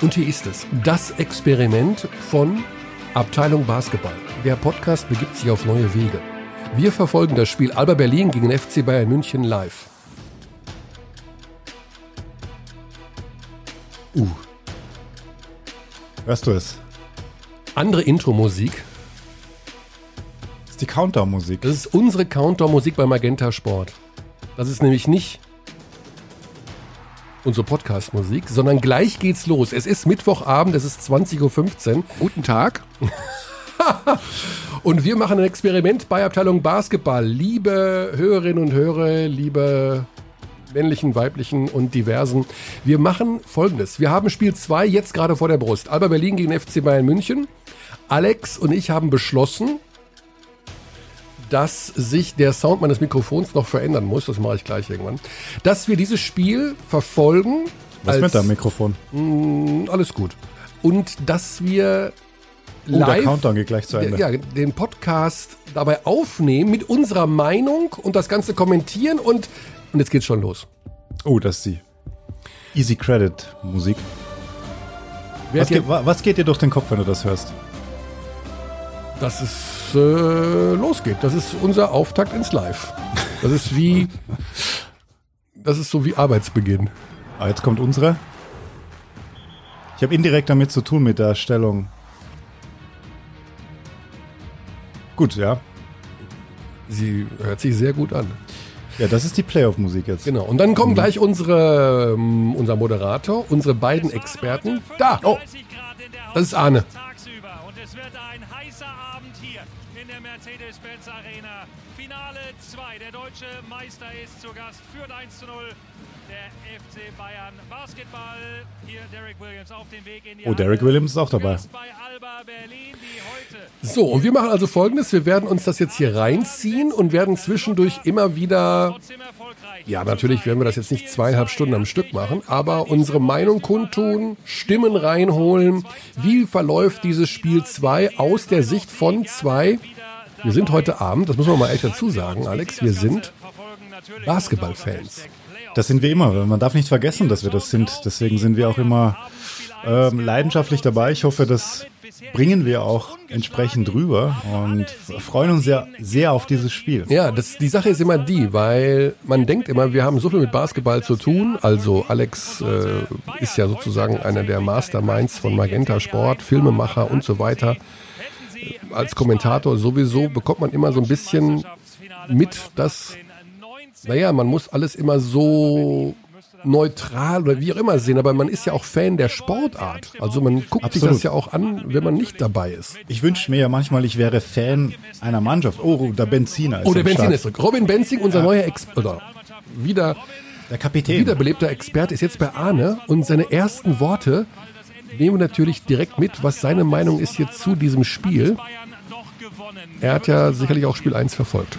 Und hier ist es, das Experiment von Abteilung Basketball. Der Podcast begibt sich auf neue Wege. Wir verfolgen das Spiel Alba Berlin gegen FC Bayern München live. Uh. Hörst du es? Andere Intro-Musik. Das ist die Countdown-Musik. Das ist unsere Countdown-Musik bei Magenta Sport. Das ist nämlich nicht unsere Podcast-Musik, sondern gleich geht's los. Es ist Mittwochabend, es ist 20.15 Uhr. Guten Tag. und wir machen ein Experiment bei Abteilung Basketball. Liebe Hörerinnen und Hörer, liebe männlichen, weiblichen und diversen. Wir machen folgendes. Wir haben Spiel 2 jetzt gerade vor der Brust. Alba Berlin gegen FC Bayern München. Alex und ich haben beschlossen, dass sich der Sound meines Mikrofons noch verändern muss. Das mache ich gleich irgendwann. Dass wir dieses Spiel verfolgen. Was mit deinem Mikrofon? Mh, mm, alles gut. Und dass wir oh, live der Countdown geht gleich zu Ende. Ja, den Podcast dabei aufnehmen mit unserer Meinung und das Ganze kommentieren und, und jetzt geht's schon los. Oh, das ist die Easy Credit Musik. Was geht, was geht dir durch den Kopf, wenn du das hörst? Dass es äh, losgeht. Das ist unser Auftakt ins Live. Das ist wie, das ist so wie Arbeitsbeginn. Ah, jetzt kommt unsere. Ich habe indirekt damit zu tun mit der Stellung. Gut, ja. Sie hört sich sehr gut an. Ja, das ist die Playoff-Musik jetzt. Genau. Und dann kommen mhm. gleich unsere, um, unser Moderator, unsere beiden Experten. Da! Oh! Das ist Arne. Mercedes-Benz Arena. Finale 2. Der deutsche Meister ist zu Gast, führt 1 zu 0 der FC Bayern Basketball. Hier Derek Williams auf dem Weg in die Oh, Derek Williams ist auch dabei. So, und wir machen also folgendes. Wir werden uns das jetzt hier reinziehen und werden zwischendurch immer wieder. Ja, natürlich werden wir das jetzt nicht zweieinhalb Stunden am Stück machen, aber unsere Meinung kundtun, Stimmen reinholen. Wie verläuft dieses Spiel 2 aus der Sicht von 2? Wir sind heute Abend, das muss man mal echt dazu sagen, Alex, wir sind Basketballfans. Das sind wir immer. Man darf nicht vergessen, dass wir das sind. Deswegen sind wir auch immer ähm, leidenschaftlich dabei. Ich hoffe, das bringen wir auch entsprechend rüber und freuen uns sehr, sehr auf dieses Spiel. Ja, das, die Sache ist immer die, weil man denkt immer, wir haben so viel mit Basketball zu tun. Also Alex äh, ist ja sozusagen einer der Masterminds von Magenta Sport, Filmemacher und so weiter. Als Kommentator sowieso bekommt man immer so ein bisschen mit, dass naja, man muss alles immer so neutral oder wie auch immer sehen, aber man ist ja auch Fan der Sportart. Also man guckt Absolut. sich das ja auch an, wenn man nicht dabei ist. Ich wünsche mir ja manchmal, ich wäre Fan einer Mannschaft. Oh, der Benziner ist Oh, der Benziner ist zurück. Robin Benzing, unser ja. neuer Ex oder wieder der Kapitän. Wiederbelebter Experte ist jetzt bei Arne und seine ersten Worte nehmen wir natürlich direkt mit, was seine Meinung ist jetzt zu diesem Spiel. Er hat ja sicherlich auch Spiel 1 verfolgt.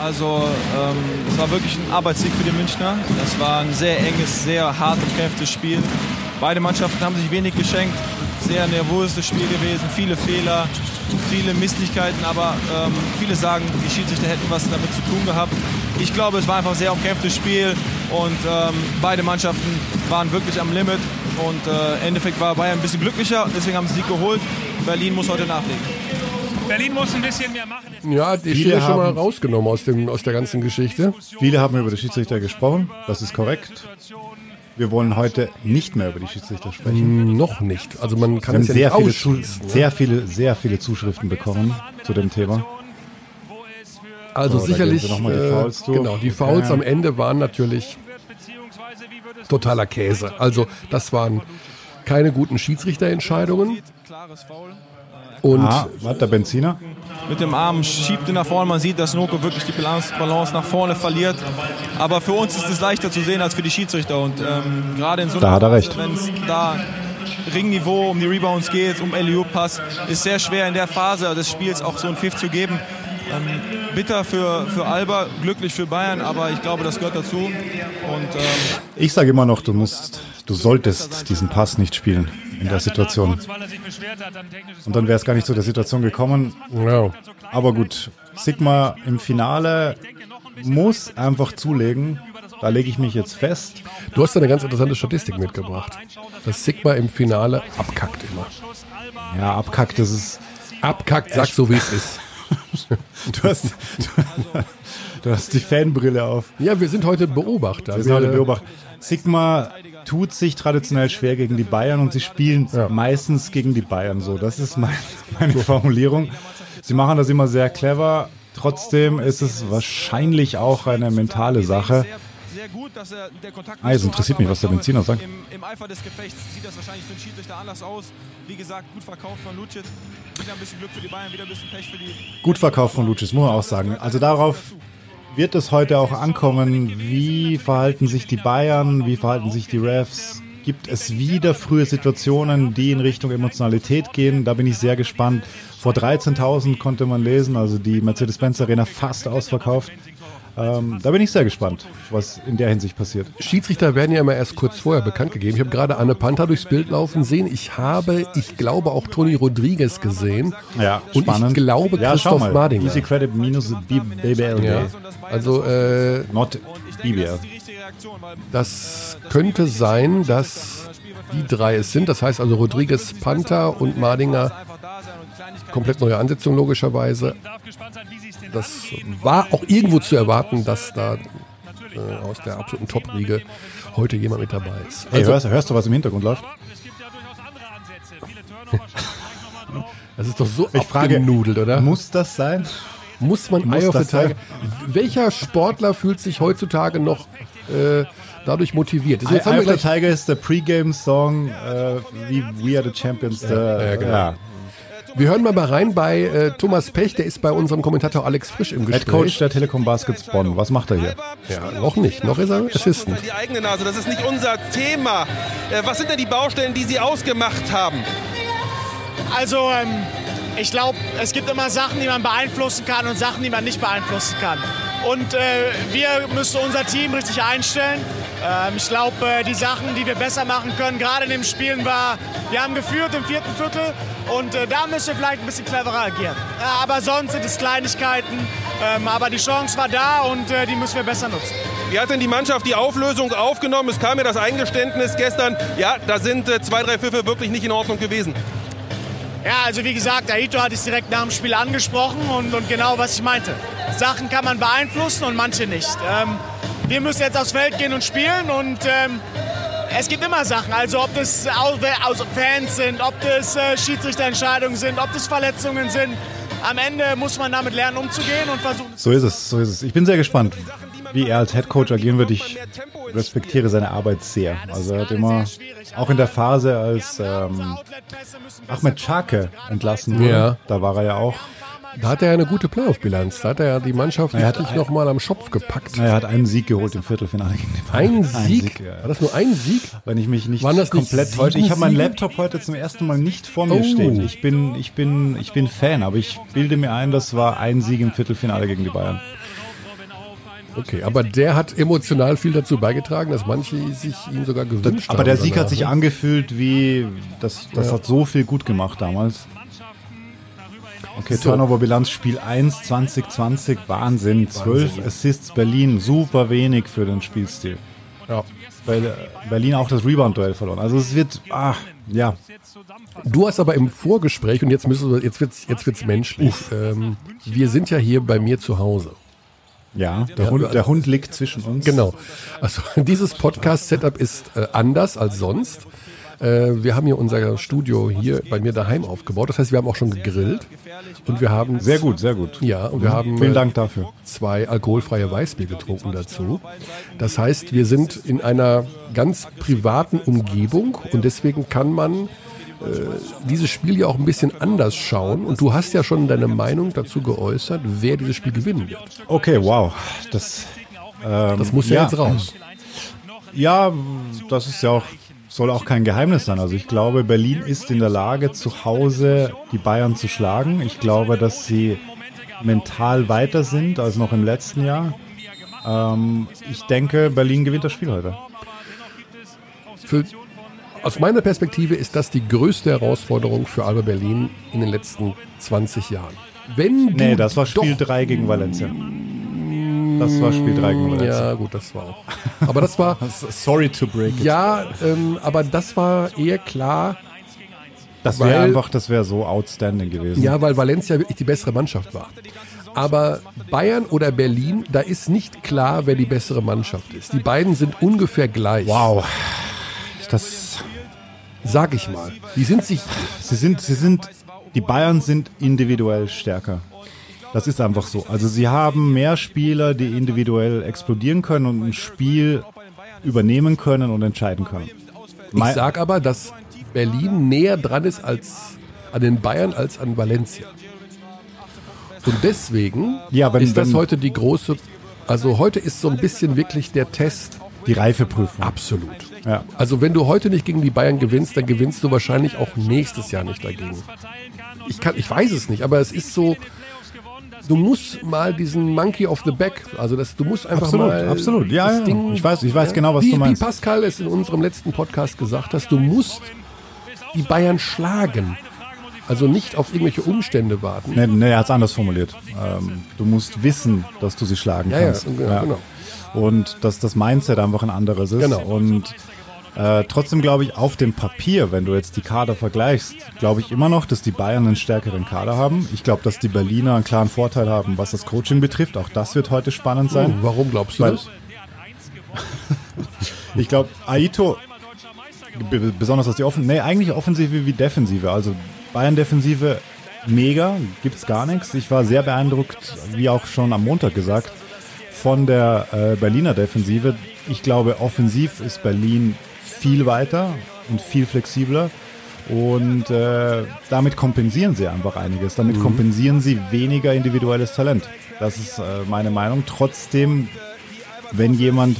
Also ähm, es war wirklich ein Arbeitssieg für die Münchner. Das war ein sehr enges, sehr hart umkämpftes Spiel. Beide Mannschaften haben sich wenig geschenkt. Sehr nervöses Spiel gewesen, viele Fehler, viele Misslichkeiten, aber ähm, viele sagen, die Schiedsrichter hätten was damit zu tun gehabt. Ich glaube, es war einfach ein sehr umkämpftes Spiel und ähm, beide Mannschaften waren wirklich am Limit. Und äh, im Endeffekt war Bayern ein bisschen glücklicher, deswegen haben sie Sieg geholt. Berlin muss heute nachlegen. Berlin muss ein bisschen mehr machen. Ja, die Viele schon mal rausgenommen aus, dem, aus der ganzen Geschichte. Viele haben über die Schiedsrichter gesprochen, das ist korrekt. Wir wollen heute nicht mehr über die Schiedsrichter sprechen. Mm, noch nicht. Also man kann es ja sehr, viele ne? sehr viele, sehr viele Zuschriften bekommen zu dem Thema. Also so, sicherlich, die äh, genau, die Fouls okay. am Ende waren natürlich totaler Käse. Also das waren keine guten Schiedsrichterentscheidungen. Und ah, was, der Benziner? Mit dem Arm schiebt ihn nach vorne. Man sieht, dass Noko wirklich die Balance nach vorne verliert. Aber für uns ist es leichter zu sehen als für die Schiedsrichter. Und ähm, gerade in so einer da wenn es da Ringniveau um die Rebounds geht, um LU Pass, ist sehr schwer in der Phase des Spiels auch so ein Pfiff zu geben. Ähm, bitter für, für Alba, glücklich für Bayern, aber ich glaube, das gehört dazu. Und, ähm, ich sage immer noch, du musst du solltest diesen Pass nicht spielen in der Situation. Und dann wäre es gar nicht zu der Situation gekommen. Ja. Aber gut, Sigma im Finale muss einfach zulegen Da lege ich mich jetzt fest. Du hast eine ganz interessante Statistik mitgebracht. Das Sigma im Finale abkackt immer. Ja, abkackt, das ist. Abkackt, sag so wie es ist. Du hast, du, du hast die Fanbrille auf. Ja, wir sind heute Beobachter. Wir sind heute Beobachter. Sigma tut sich traditionell schwer gegen die Bayern und sie spielen Ja. meistens gegen die Bayern so. Das ist mein, meine Formulierung. Sie machen das immer sehr clever. Trotzdem ist es wahrscheinlich auch eine mentale Sache. Gut, dass er der Kontakt Ah, jetzt interessiert mich, was der Benziner sagt. Im, Im Eifer des Gefechts sieht das wahrscheinlich für den Schiedsrichter anders aus. Wie gesagt, gut verkauft von Lucic. Wieder ein bisschen Glück für die Bayern, wieder ein bisschen Pech für die. Gut verkauft von Lucis, muss man auch sagen. Also darauf wird es heute auch ankommen. Wie verhalten sich die Bayern? Wie verhalten sich die Refs? Gibt es wieder frühe Situationen, die in Richtung Emotionalität gehen? Da bin ich sehr gespannt. Vor 13.000 konnte man lesen, also die Mercedes-Benz Arena fast ausverkauft. Ähm, da bin ich sehr gespannt, was in der Hinsicht passiert. Schiedsrichter werden ja immer erst kurz vorher bekannt gegeben. Ich habe gerade Anne Panther durchs Bild laufen sehen. Ich habe, ich glaube, auch Toni Rodriguez gesehen. Ja, Und spannend. ich glaube, ja, Christoph mal. Mardinger. Easy Credit minus BBL. Ja. Also, äh, Not BBL. das könnte sein, dass die drei es sind. Das heißt also Rodriguez, Panther und Mardinger. Komplett neue Ansetzung logischerweise. Das war auch irgendwo zu erwarten, dass da äh, aus der absoluten Top-Riege heute jemand mit dabei ist. Hey, Also, hörst, hörst du, was im Hintergrund läuft? das ist doch so Ich frage, abgenudelt, oder? Muss das sein? Muss man Muss Eye of the? Tiger. Welcher Sportler fühlt sich heutzutage noch äh, dadurch motiviert? Also Eye of the Tiger ist der Pre-Game-Song, äh, wie We Are the Champions. Der, ja, genau. ja. Wir hören mal mal rein bei äh, Thomas Pech, der ist bei unserem Kommentator Alex Frisch im Head Coach Gespräch. der Telekom Baskets Bonn. Was macht er hier? Ja, noch nicht, noch ist er Assistant. die eigene Nase. Das ist nicht unser Thema. Äh, Was sind denn die Baustellen, die Sie ausgemacht haben? Also, ähm, ich glaube, es gibt immer Sachen, die man beeinflussen kann und Sachen, die man nicht beeinflussen kann. Und äh, wir müssen unser Team richtig einstellen. Ähm, ich glaube, äh, die Sachen, die wir besser machen können, gerade in den Spielen war, wir haben geführt im vierten Viertel und äh, da müssen wir vielleicht ein bisschen cleverer agieren. Ja, aber sonst sind es Kleinigkeiten. Ähm, aber die Chance war da und äh, die müssen wir besser nutzen. Wie hat denn die Mannschaft die Auflösung aufgenommen? Es kam ja das Eingeständnis gestern. Ja, da sind äh, zwei, drei Pfiffe wirklich nicht in Ordnung gewesen. Ja, also wie gesagt, Aito hat es direkt nach dem Spiel angesprochen und, und genau, was ich meinte. Sachen kann man beeinflussen und manche nicht. Ähm, wir müssen jetzt aufs Feld gehen und spielen und ähm, es gibt immer Sachen. Also ob das Fans sind, ob das äh, Schiedsrichterentscheidungen sind, ob das Verletzungen sind. Am Ende muss man damit lernen, umzugehen und versuchen. So ist es, so ist es. Ich bin sehr gespannt, wie er als Head Coach agieren wird. Ich respektiere seine Arbeit sehr. Also er hat immer, auch in der Phase, als ähm, Ahmed Chake entlassen wurde, Ja. da war er ja auch, Da hat er ja eine gute Playoff-Bilanz. Da hat er ja die Mannschaft Er hat richtig nochmal am Schopf gepackt. er hat einen Sieg geholt im Viertelfinale gegen die Bayern. Ein Sieg? ja. War das nur ein Sieg? Wenn ich mich nicht Waren das nicht komplett sieben täusche. Ich habe meinen? Laptop heute zum ersten Mal nicht vor mir Oh. stehen. Ich bin, ich bin, ich bin Fan, aber ich bilde mir ein, das war ein Sieg im Viertelfinale gegen die Bayern. Okay, aber der hat emotional viel dazu beigetragen, dass manche sich ihn sogar gewünscht haben. Aber der Sieg hat danach, sich ne? angefühlt wie, das, das Ja. hat so viel gut gemacht damals. Okay, Turnover-Bilanz Spiel 1 2020, Wahnsinn. 12 Assists Berlin, super wenig für den Spielstil. Ja. Weil äh, Berlin auch das Rebound-Duell verloren. Also es wird, ah, ja. Du hast aber im Vorgespräch, und jetzt müssen wir, jetzt wird's, jetzt wird's menschlich. Ähm, wir sind ja hier bei mir zu Hause. Ja, der, Hund, der Hund liegt zwischen uns. Genau. Also dieses Podcast-Setup ist äh, anders als sonst. Äh, wir haben hier unser Studio hier bei mir daheim aufgebaut. Das heißt, wir haben auch schon gegrillt. Und wir haben Sehr gut, sehr gut. Ja, und wir haben Vielen äh, Dank dafür. zwei alkoholfreie Weißbier getrunken dazu. Das heißt, wir sind in einer ganz privaten Umgebung und deswegen kann man dieses Spiel ja auch ein bisschen anders schauen. Und du hast ja schon deine Meinung dazu geäußert, wer dieses Spiel gewinnen wird. Okay, wow. Das, ähm, Das muss ja, jetzt raus. Ja, das ist ja auch, soll auch kein Geheimnis sein. Also ich glaube, Berlin ist in der Lage, zu Hause die Bayern zu schlagen. Ich glaube, dass sie mental weiter sind als noch im letzten Jahr. Ähm, ich denke, Berlin gewinnt das Spiel heute. Für, aus meiner Perspektive ist das die größte Herausforderung für Alba Berlin in den letzten 20 Jahren. Wenn du Nee, das war Spiel doch, 3 gegen Valencia. Das war Spiel 3 gegen Valencia. Ja, gut, das war auch. Aber das war, Sorry to break it. ja, ähm, aber das war eher klar, das wäre einfach, das wäre so outstanding gewesen. ja, weil Valencia wirklich die bessere Mannschaft war. Aber Bayern oder Berlin, da ist nicht klar, wer die bessere Mannschaft ist. Die beiden sind ungefähr gleich. Wow. Das, Sag ich mal. Die sind sich, sie sind, sie sind, die Bayern sind individuell stärker. Das ist einfach so. Also sie haben mehr Spieler, die individuell explodieren können und ein Spiel übernehmen können und entscheiden können. ich sag aber, dass Berlin näher dran ist als an den Bayern als an Valencia. Und deswegen Ja, wenn- ist das wenn- heute die große, also heute ist so ein bisschen wirklich der Test die Reifeprüfung. absolut. Ja. Also wenn du heute nicht gegen die Bayern gewinnst, dann gewinnst du wahrscheinlich auch nächstes Jahr nicht dagegen. Ich kann, ich weiß es nicht, aber es ist so, du musst mal diesen Monkey of the Back, also das, du musst einfach Absolut, mal absolut. Ja, das ja. Ding, Ich weiß- ich weiß genau, was wie, du meinst. Wie Pascal es in unserem letzten Podcast gesagt hast, du musst die Bayern schlagen. Also nicht auf irgendwelche Umstände warten. Nee, nee, er hat es anders formuliert. Ähm, du musst wissen, dass du sie schlagen Ja, ja, kannst. genau, genau. Und dass das Mindset einfach ein anderes ist. Genau. Und äh, trotzdem glaube ich, auf dem Papier, wenn du jetzt die Kader vergleichst, glaube ich immer noch, dass die Bayern einen stärkeren Kader haben. Ich glaube, dass die Berliner einen klaren Vorteil haben, was das Coaching betrifft. Auch das wird heute spannend sein. Oh, warum glaubst du Weil- das? Ich glaube, Aito, besonders was die Offen, nee, eigentlich Offensive wie Defensive. Also Bayern-Defensive mega, gibt's gar nichts. Ich war sehr beeindruckt, wie auch schon am Montag gesagt, von der äh, Berliner Defensive. Ich glaube, offensiv ist Berlin viel weiter und viel flexibler. Und äh, damit kompensieren sie einfach einiges. Damit kompensieren sie weniger individuelles Talent. Das ist äh, meine Meinung. Trotzdem wenn jemand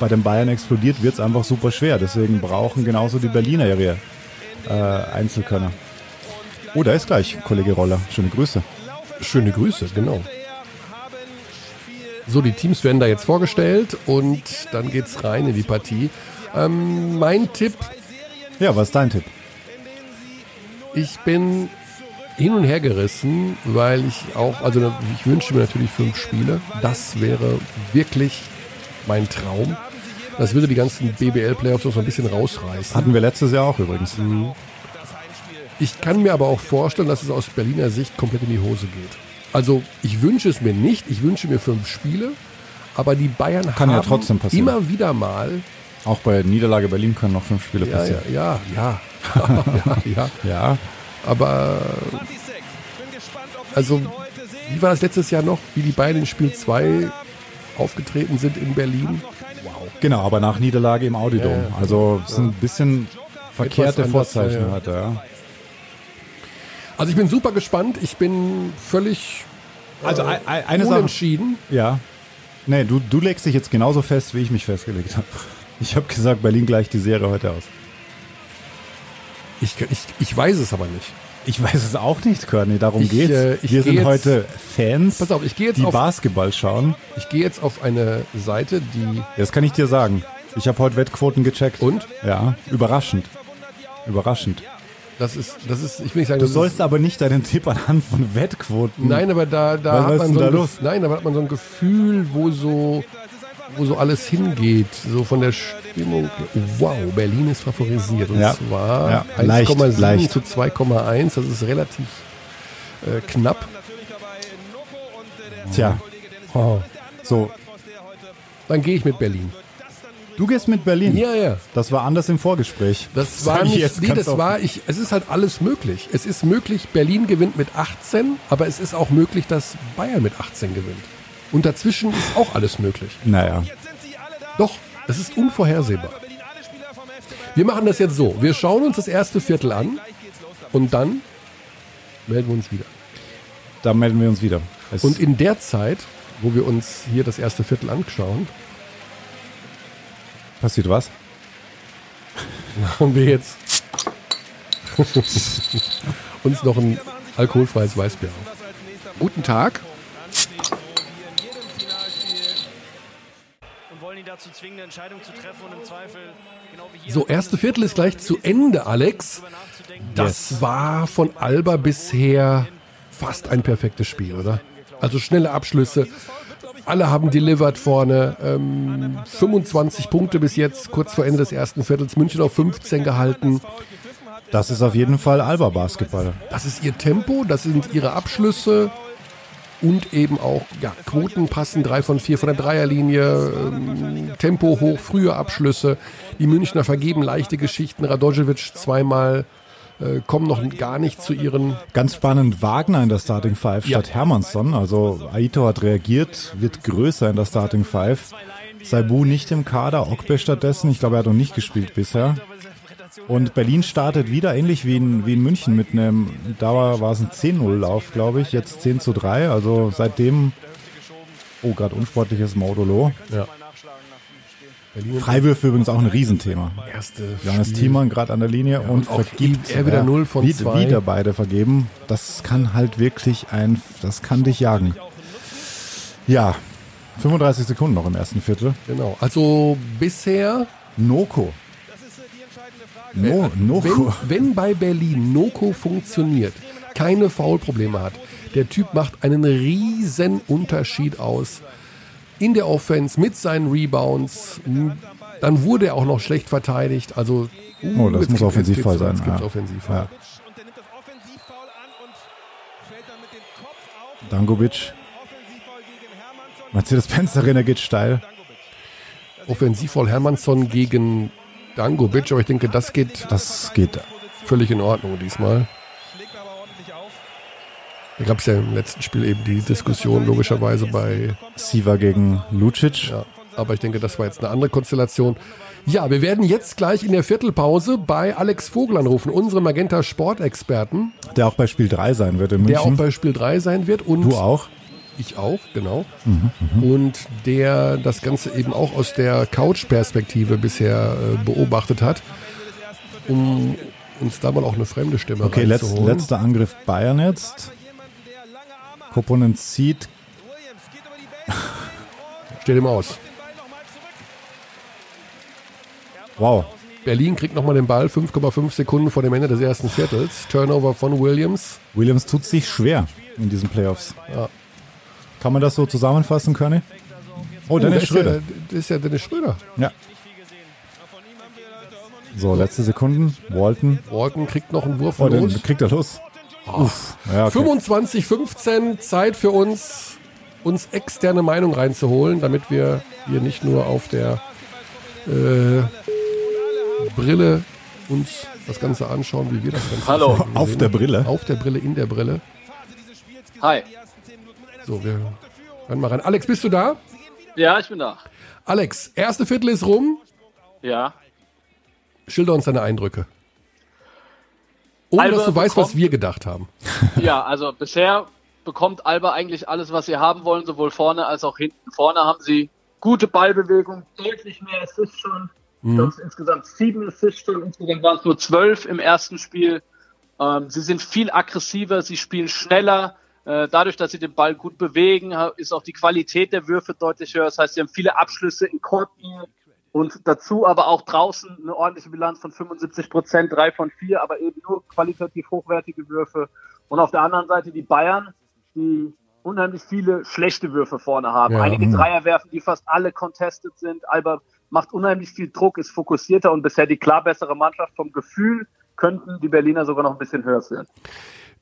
bei den Bayern explodiert, wird es einfach super schwer. Deswegen brauchen genauso die Berliner ihre äh, Einzelkönner. Oh, da ist gleich Kollege Roller. Schöne Grüße. Schöne Grüße, genau. So, die Teams werden da jetzt vorgestellt und dann geht's rein in die Partie. Ähm, mein Tipp, Ja, was ist dein Tipp? ich bin hin und her gerissen, weil ich auch, also ich wünsche mir natürlich fünf Spiele. Das wäre wirklich mein Traum. Das würde die ganzen BBL-Playoffs noch so ein bisschen rausreißen. Hatten wir letztes Jahr auch übrigens. Ich kann mir aber auch vorstellen, dass es aus Berliner Sicht komplett in die Hose geht. Also ich wünsche es mir nicht, ich wünsche mir fünf Spiele, aber die Bayern Kann ja haben trotzdem passieren. immer wieder mal, Auch bei Niederlage Berlin können noch fünf Spiele ja, ja, passieren. ja, ja, ja, ja, Ja. aber also wie war das letztes Jahr noch, wie die Bayern in Spiel 2 aufgetreten sind in Berlin? genau, aber nach Niederlage im Audidom. Ja, ja. Also es sind ein bisschen verkehrte Vorzeichen ja, ja. heute. Ja. Also ich bin super gespannt, ich bin völlig Also ein- ein- eine Sache. unentschieden. Ja. Nee, du, du legst dich jetzt genauso fest, wie ich mich festgelegt habe. Ich habe gesagt, Berlin gleicht die Serie heute aus. Ich, ich, ich weiß es aber nicht. Ich weiß es auch nicht, Körny, darum Ich, geht's. äh, ich Wir geh sind jetzt- heute Fans, Pass auf, ich gehe jetzt die auf Basketball schauen. Ich gehe jetzt auf eine Seite, die. Das kann ich dir sagen. Ich habe heute Wettquoten gecheckt. Und? Ja, überraschend. Überraschend. Das ist, das ist, ich will nicht sagen, Du sollst aber nicht deinen Tipp anhand von Wettquoten. ist, Nein, aber da, da Was- hat man ist so ein los? Nein, aber hat man so ein Gefühl, wo so, wo so alles hingeht. So von der Stimmung. Wow, Berlin ist favorisiert. Und Ja. zwar Ja, leicht, 1,7 leicht. zu 2,1. Das ist relativ äh, knapp. Tja, Oh. so. Dann gehe ich mit Berlin. Du gehst mit Berlin. Ja, ja. Das war anders im Vorgespräch. Das war ich nicht, jetzt nee, das war, ich, es ist halt alles möglich. Es ist möglich, Berlin gewinnt mit 18, aber es ist auch möglich, dass Bayern mit 18 gewinnt. Und dazwischen ist auch alles möglich. Naja. Doch, es ist unvorhersehbar. Wir machen das jetzt so. Wir schauen uns das erste Viertel an und dann melden wir uns wieder. Da melden wir uns wieder. Es Und in der Zeit, wo wir uns hier das erste Viertel anschauen, passiert was? machen wir jetzt uns noch ein alkoholfreies Weißbier auf. Guten Tag. und wollen ihn dazu zwingen, eine Entscheidung zu treffen und im Zweifel genau wie hier So, erste Viertel ist gleich zu Ende, Alex. Das war von Alba bisher fast ein perfektes Spiel, oder? Also schnelle Abschlüsse, alle haben delivered vorne. Ähm, 25 Punkte bis jetzt, kurz vor Ende des ersten Viertels. München auf 15 gehalten. Das ist auf jeden Fall Alba-Basketball. Das ist ihr Tempo, das sind ihre Abschlüsse und eben auch ja, Quoten passen, drei von vier von der Dreierlinie, ähm, Tempo hoch, frühe Abschlüsse. Die Münchner vergeben leichte Geschichten. Radojevic zweimal äh, kommen noch gar nicht zu ihren. Ganz spannend, Wagner in der Starting Five Ja. statt Hermannsson. Also Aito hat reagiert, wird größer in der Starting Five. Saibu nicht im Kader, Okbe stattdessen. Ich glaube, er hat noch nicht gespielt bisher. Und Berlin startet wieder ähnlich wie in, wie in München mit einem, Dauer war es ein 10-0-Lauf, glaube ich, jetzt 10 zu 3. Also seitdem, oh, gerade unsportliches Modulo. Ja. Berlin Freiwürfe übrigens auch ein Riesenthema. erste Johannes. Thiemann gerade an der Linie und auch vergibt er wieder null von wieder, zwei. wieder beide vergeben. Das kann halt wirklich ein, das kann dich jagen. Ja, 35 Sekunden noch im ersten Viertel. Genau. Also bisher, Noko. No, wenn, Noko. wenn bei Berlin Noko funktioniert, keine Foulprobleme hat, der Typ macht einen riesen Unterschied aus in der Offense mit seinen Rebounds. Dann wurde er auch noch schlecht verteidigt. Also uh, Oh, das muss gibt's- sein, ja. Offensivfoul. Ja. Dangovic. Mercedes-Benz Arena geht steil. Offensivfoul Hermannsson gegen Dangovic, aber ich denke, das geht Das geht. völlig in Ordnung diesmal. Schlägt aber ordentlich auf. Da gab es ja im letzten Spiel eben die Diskussion logischerweise bei, Siva gegen Lucic. ja, aber ich denke, das war jetzt eine andere Konstellation. Ja, wir werden jetzt gleich in der Viertelpause bei Alex Vogel anrufen, unserem Magenta Sportexperten, Der auch bei Spiel 3 sein wird in der auch München. bei Spiel 3 sein wird und du auch? ich auch, genau. Mhm, Und der das Ganze eben auch aus der Couch-Perspektive bisher äh, beobachtet hat, um uns da mal auch eine fremde Stimme Okay, letz, letzter Angriff Bayern jetzt. Koponen zieht. Steht ihm aus. Wow. Berlin kriegt nochmal den Ball, 5,5 Sekunden vor dem Ende des ersten Viertels. Turnover von Williams. Williams tut sich schwer in diesen Playoffs. Ja. Kann man das so zusammenfassen, Körny? Oh, Oh, Dennis Schröder. Ja, das ist ja Dennis Schröder. Ja. So, letzte Sekunden. Walton. Walton kriegt noch einen Wurf Oh, von den uns. kriegt er los. Uff. Ja, okay. 25, 15, Zeit für uns, uns externe Meinung reinzuholen, damit wir hier nicht nur auf der äh, Brille uns das Ganze anschauen, wie wir das Ganze Hallo. sehen. Auf der Brille. Auf der Brille, in der Brille. Hi. So, wir hören mal rein. Alex, bist du da? Ja, ich bin da. Alex, erste Viertel ist rum. Ja. Schilder uns deine Eindrücke. Ohne Alba dass du weißt, was bekommt- wir gedacht haben. Ja, also bisher bekommt Alba eigentlich alles, was sie haben wollen, sowohl vorne als auch hinten. Vorne haben sie gute Ballbewegung, deutlich mehr Assists schon. Es sind insgesamt sieben Assists schon. Insgesamt waren es nur zwölf im ersten Spiel. Ähm, sie sind viel aggressiver, sie spielen schneller. Äh, dadurch, dass sie den Ball gut bewegen, ist auch die Qualität der Würfe deutlich höher. Das heißt, sie haben viele Abschlüsse in Korbnähe und dazu aber auch draußen eine ordentliche Bilanz von 75 Prozent, drei von vier, aber eben nur qualitativ hochwertige Würfe. Und auf der anderen Seite die Bayern, die unheimlich viele schlechte Würfe vorne haben. Ja. Einige Dreier werfen, die fast alle contested sind. Alba macht unheimlich viel Druck, ist fokussierter und bisher die klar bessere Mannschaft. Vom Gefühl könnten die Berliner sogar noch ein bisschen höher sein.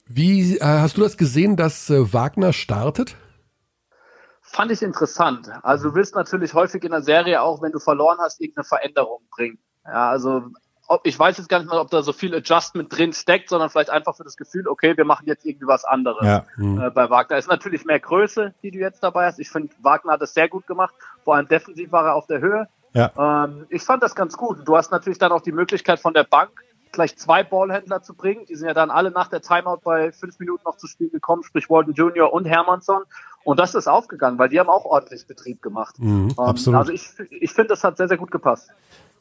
Wie äh, hast du das gesehen, dass äh, Wagner startet? Fand ich interessant. Also du willst natürlich häufig in der Serie auch, wenn du verloren hast, irgendeine Veränderung bringen. Ja, also ob, ich weiß jetzt gar nicht mal, ob da so viel Adjustment drin steckt, sondern vielleicht einfach für das Gefühl, okay, wir machen jetzt irgendwie was anderes. Ja. Äh, bei Wagner ist natürlich mehr Größe, die du jetzt dabei hast. Ich finde, Wagner hat das sehr gut gemacht. Vor allem defensiv war er auf der Höhe. Ja. Ähm, ich fand das ganz gut. Du hast natürlich dann auch die Möglichkeit von der Bank gleich zwei Ballhändler zu bringen. Die sind ja dann alle nach der Timeout bei fünf Minuten noch zu spielen gekommen, sprich Walton Jr. und Hermannsson. Und das ist aufgegangen, weil die haben auch ordentlich Betrieb gemacht. Ähm, absolut. Also ich, ich finde, das hat sehr, sehr gut gepasst.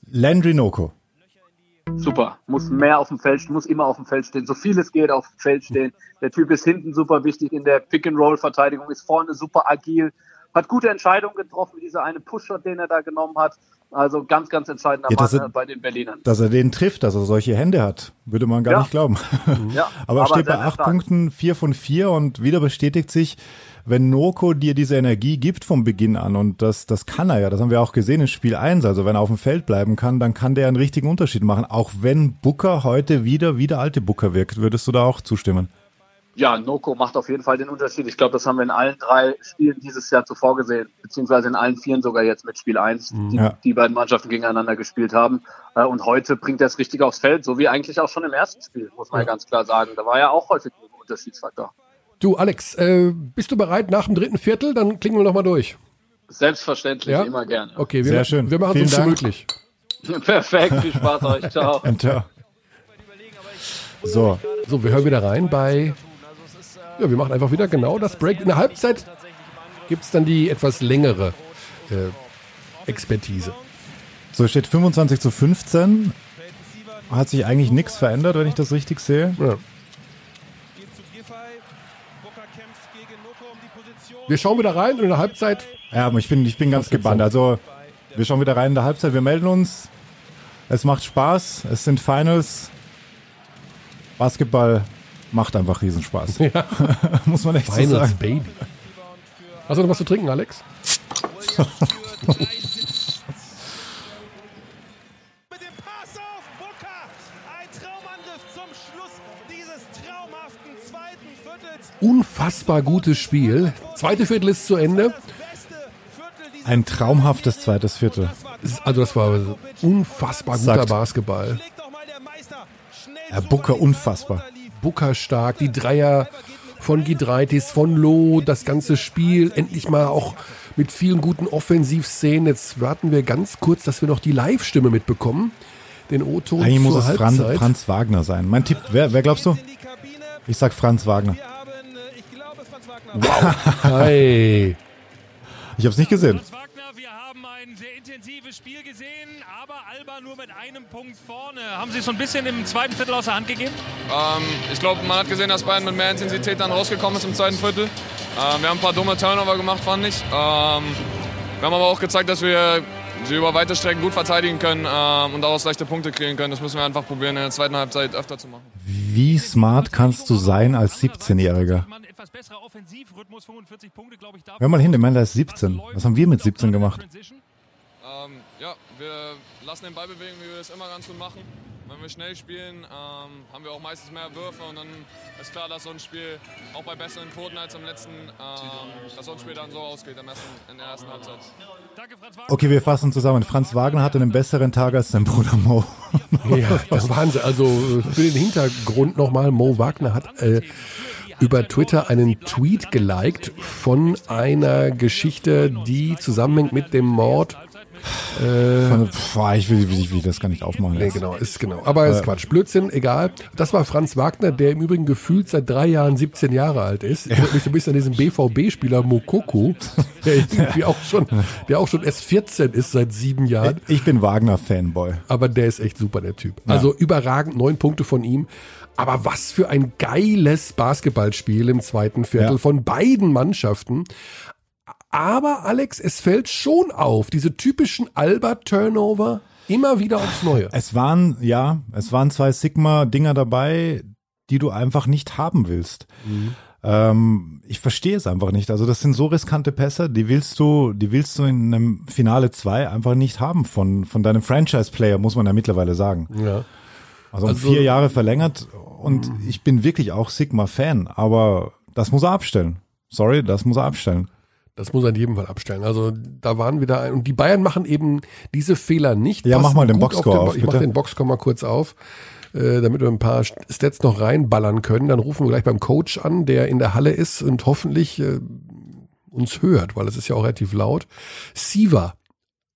Landry Noko. Super. Muss mehr auf dem Feld, muss immer auf dem Feld stehen. So viel es geht auf dem Feld stehen. Der Typ ist hinten super wichtig in der Pick-and-Roll-Verteidigung, ist vorne super agil. Hat gute Entscheidungen getroffen, wie dieser eine Pusher, den er da genommen hat. Also ganz, ganz entscheidender Ja, Mann er- äh, bei den Berlinern. Dass er den trifft, dass er solche Hände hat, würde man gar Ja. nicht glauben. Ja, Aber er steht bei acht. Punkten, vier von vier und wieder bestätigt sich, wenn Noko dir diese Energie gibt vom Beginn an und das, das kann er ja, das haben wir auch gesehen in Spiel 1, also wenn er auf dem Feld bleiben kann, dann kann der einen richtigen Unterschied machen, auch wenn Booker heute wieder wie der alte Booker wirkt. Würdest du da auch zustimmen? Ja, Noko macht auf jeden Fall den Unterschied. Ich glaube, das haben wir in allen drei Spielen dieses Jahr zuvor gesehen, beziehungsweise in allen vieren sogar jetzt mit Spiel 1, die, Ja. die beiden Mannschaften gegeneinander gespielt haben. Äh, Und heute bringt er es richtig aufs Feld, so wie eigentlich auch schon im ersten Spiel, muss man ja ganz klar sagen. Da war ja auch häufig ein Unterschiedsfaktor. Du, Alex, äh, bist du bereit nach dem dritten Viertel? Dann klingen wir nochmal durch. Selbstverständlich, Ja? immer gerne. Okay, wir, Sehr schön. wir machen es uns Dank. gemütlich. Perfekt, viel Spaß euch. Ciao. Ja. So, So, wir hören wieder rein bei. Ja, wir machen einfach wieder genau das Break. In der Halbzeit gibt es dann die etwas längere äh, Expertise. so steht 25 zu 15. Hat sich eigentlich nichts verändert, wenn ich das richtig sehe. Ja. Wir schauen wieder rein und in der Halbzeit. Ja, aber ich bin, ich bin ganz gebannt. so. Also, wir schauen wieder rein in der Halbzeit. Wir melden uns. Es macht Spaß. Es sind Finals. Basketball macht einfach Riesenspaß. Muss man echt so Finals, sagen. Baby. Hast du noch was zu trinken, Alex? Mit dem Pass auf Booker. Ein Traumangriff zum Schluss dieses traumhaften zweiten Viertels. Unfassbar gutes Spiel. Zweite Viertel ist zu Ende. Ein traumhaftes zweites Viertel. Also das war unfassbar guter Sagt. Basketball. Herr Booker, unfassbar. Booker stark, die Dreier von Gidreitis, von Loh, das ganze Spiel endlich mal auch mit vielen guten Offensivszenen. Jetzt warten wir ganz kurz, dass wir noch die Live-Stimme mitbekommen. Den O-Ton Eigentlich muss es Franz, Halbzeit. Franz Wagner sein. Mein Tipp, wer, wer glaubst du? Ich sag Franz Wagner. Haben, äh, ich glaube, Franz Wagner. Hey. Ich habe es nicht gesehen. Franz Wagner, wir haben ein sehr intensives Spiel gesehen, aber Alba nur mit einem Punkt vorne. Haben Sie es so ein bisschen im zweiten Viertel aus der Hand gegeben? Ähm, ich glaube, man hat gesehen, dass Bayern mit mehr Intensität dann rausgekommen ist im zweiten Viertel. Ähm, wir haben ein paar dumme Turnover gemacht, fand ich. Ähm, wir haben aber auch gezeigt, dass wir sie über weite Strecken gut verteidigen können ähm, und daraus leichte Punkte kriegen können. Das müssen wir einfach probieren, in der zweiten Halbzeit öfter zu machen. Wie smart kannst du sein als 17-Jähriger? Ein etwas besserer Offensivrhythmus, 45 Punkte, glaube ich. Hör mal hin, der Mann, ist 17. Was haben wir mit 17 gemacht? Ähm, ja, wir lassen den Ball bewegen, wie wir das immer ganz gut machen. Wenn wir schnell spielen, ähm, haben wir auch meistens mehr Würfe und dann ist klar, dass so ein Spiel auch bei besseren Quoten als im letzten, ähm, dass so ein Spiel dann so ausgeht im ersten, in der ersten Halbzeit. Danke, Franz Wagner. Okay, wir fassen zusammen. Franz Wagner hatte einen besseren Tag als sein Bruder Mo. Ja, das ist Wahnsinn. Also äh, für den Hintergrund nochmal, Mo Wagner hat äh, über Twitter einen Tweet geliked von einer Geschichte, die zusammenhängt mit dem Mord. Pff, ich, will, ich will das gar nicht aufmachen. Nee, jetzt. genau, ist genau. Aber ist Quatsch. Blödsinn, egal. Das war Franz Wagner, der im Übrigen gefühlt seit drei Jahren 17 Jahre alt ist. Erinnert mich so ein bisschen an diesen BVB-Spieler Mokoko, der irgendwie auch schon, der auch schon erst 14 ist seit sieben Jahren. Ich bin Wagner-Fanboy. Aber der ist echt super, der Typ. Also überragend, neun Punkte von ihm. Aber was für ein geiles Basketballspiel im zweiten Viertel Ja. von beiden Mannschaften. Aber Alex, es fällt schon auf, diese typischen Alba-Turnover immer wieder aufs Neue. Es waren, ja, es waren zwei Sigma-Dinger dabei, die du einfach nicht haben willst. Ähm, ich verstehe es einfach nicht. Also das sind so riskante Pässe, die willst du, die willst du in einem Finale 2 einfach nicht haben von, von deinem Franchise-Player, muss man ja mittlerweile sagen. Ja. Also, um Also- vier Jahre verlängert und ich bin wirklich auch Sigma-Fan, aber das muss er abstellen. Sorry, das muss er abstellen. Das muss er in jedem Fall abstellen. Also da waren wieder ein, und die Bayern machen eben diese Fehler nicht. Ja, mach mal den Boxscore den Bo- auf, Ich mach bitte. den Boxscore mal kurz auf, äh, damit wir ein paar Stats noch reinballern können. Dann rufen wir gleich beim Coach an, der in der Halle ist und hoffentlich äh, uns hört, weil es ist ja auch relativ laut. Siva,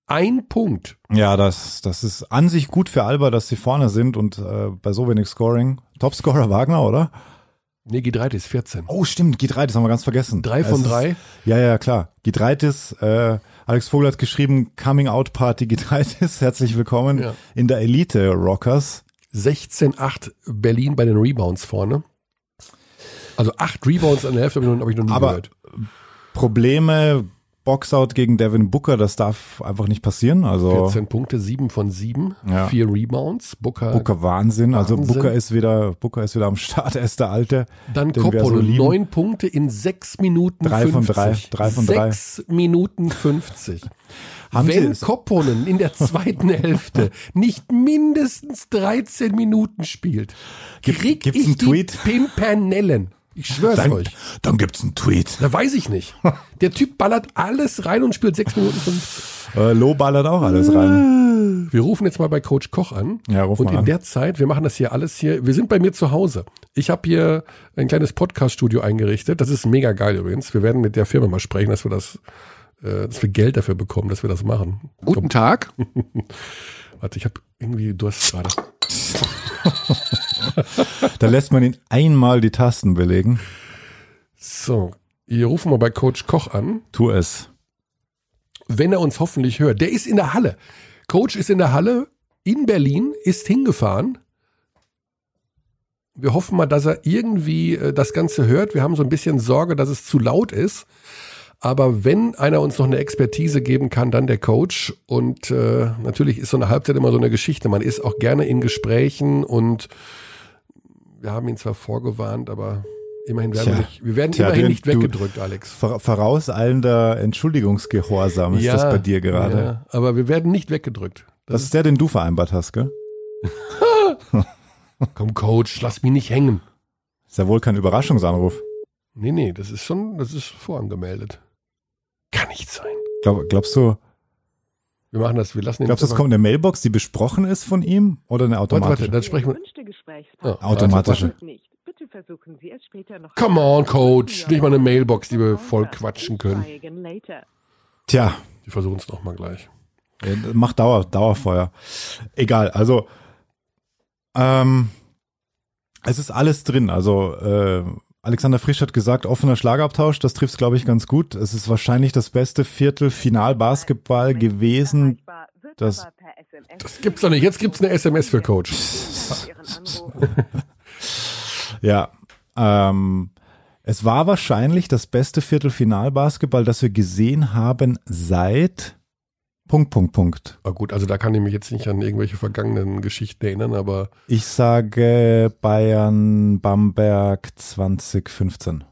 ein Punkt. Ja, das, das ist an sich gut für Alba, dass sie vorne sind und äh, bei so wenig Scoring. Topscorer Wagner, oder? Nee, G3 14. Oh, stimmt, G3, das haben wir ganz vergessen. Drei von Es ist- drei? Ja, ja, klar. G3, äh, Alex Vogel hat geschrieben, Coming Out Party G3, herzlich willkommen Ja. in der Elite Rockers. 16-8 Berlin bei den Rebounds vorne. Also acht Rebounds an der Hälfte habe ich noch, hab ich noch nie Aber gehört. Probleme Boxout gegen Devin Booker, das darf einfach nicht passieren. Also 14 Punkte, 7 von 7, Ja. 4 Rebounds. Booker, Booker Wahnsinn. Also Wahnsinn. Booker ist wieder, Booker ist wieder am Start. Er ist der Alte. Dann so Koppolo, lieben. 9 Punkte in 6 Minuten Drei von 50. drei, drei von drei. 6 Minuten 50. Haben Wenn Kopponen in der zweiten Hälfte nicht mindestens 13 Minuten spielt, Gibt- krieg gibt's ich einen die Tweet? Pimpernellen. Ich schwör's Dann, euch. dann gibt's einen Tweet. Da weiß ich nicht. Der Typ ballert alles rein und spielt 6 Minuten 50. Äh, Lo ballert auch alles rein. Wir rufen jetzt mal bei Coach Koch an. Ja, ruf und mal in an. der Zeit, wir machen das hier alles hier, wir sind bei mir zu Hause. Ich habe hier ein kleines Podcast-Studio eingerichtet. Das ist mega geil übrigens. Wir werden mit der Firma mal sprechen, dass wir das, äh, dass wir Geld dafür bekommen, dass wir das machen. Guten Tag. Warte, ich habe irgendwie Durst gerade. Da lässt man ihn einmal die Tasten belegen. So, wir rufen mal bei Coach Koch an. Tu es. wenn er uns hoffentlich hört. Der ist in der Halle. Coach ist in der Halle in Berlin, ist hingefahren. Wir hoffen mal, dass er irgendwie äh, das Ganze hört. Wir haben so ein bisschen Sorge, dass es zu laut ist. Aber wenn einer uns noch eine Expertise geben kann, dann der Coach. Und äh, natürlich ist so eine Halbzeit immer so eine Geschichte. Man ist auch gerne in Gesprächen und wir haben ihn zwar vorgewarnt, aber immerhin werden wir Tja. nicht, wir werden Tja, immerhin du- nicht weggedrückt, Alex. Vor- Vorauseilender Entschuldigungsgehorsam ist das bei dir gerade. Ja, aber wir werden nicht weggedrückt. Das ist der, den du vereinbart hast, gell? Komm, Coach, lass mich nicht hängen. Ist ja wohl kein Überraschungsanruf. Nee, nee, das ist schon, das ist vorangemeldet. Kann nicht sein. Glaub, glaubst du, Wir machen das, wir lassen ihn glaubst du, es kommt eine Mailbox, die besprochen ist von ihm oder eine Warte, automatische? warte, dann sprechen wir. Ja, warte, Automatische. warte. nicht. Bitte versuchen Sie es später noch. Come on, Coach. Nicht mal eine Mailbox, die wir voll quatschen können. Tja, Wir versuchen es nochmal gleich. äh, macht Dauer, Dauerfeuer. Egal, also ähm, es ist alles drin. Also äh, Alexander Frisch hat gesagt, offener Schlagabtausch, das trifft glaube ich ganz gut. Es ist wahrscheinlich das beste Viertelfinal-Basketball gewesen. Das- Das gibt's doch nicht. Jetzt gibt's eine SMS für Coach. Ja, ähm, es war wahrscheinlich das beste Viertelfinal-Basketball, das wir gesehen haben seit Punkt, Punkt, Punkt. Aber gut, also da kann ich mich jetzt nicht an irgendwelche vergangenen Geschichten erinnern, aber Ich sage Bayern Bamberg 2015.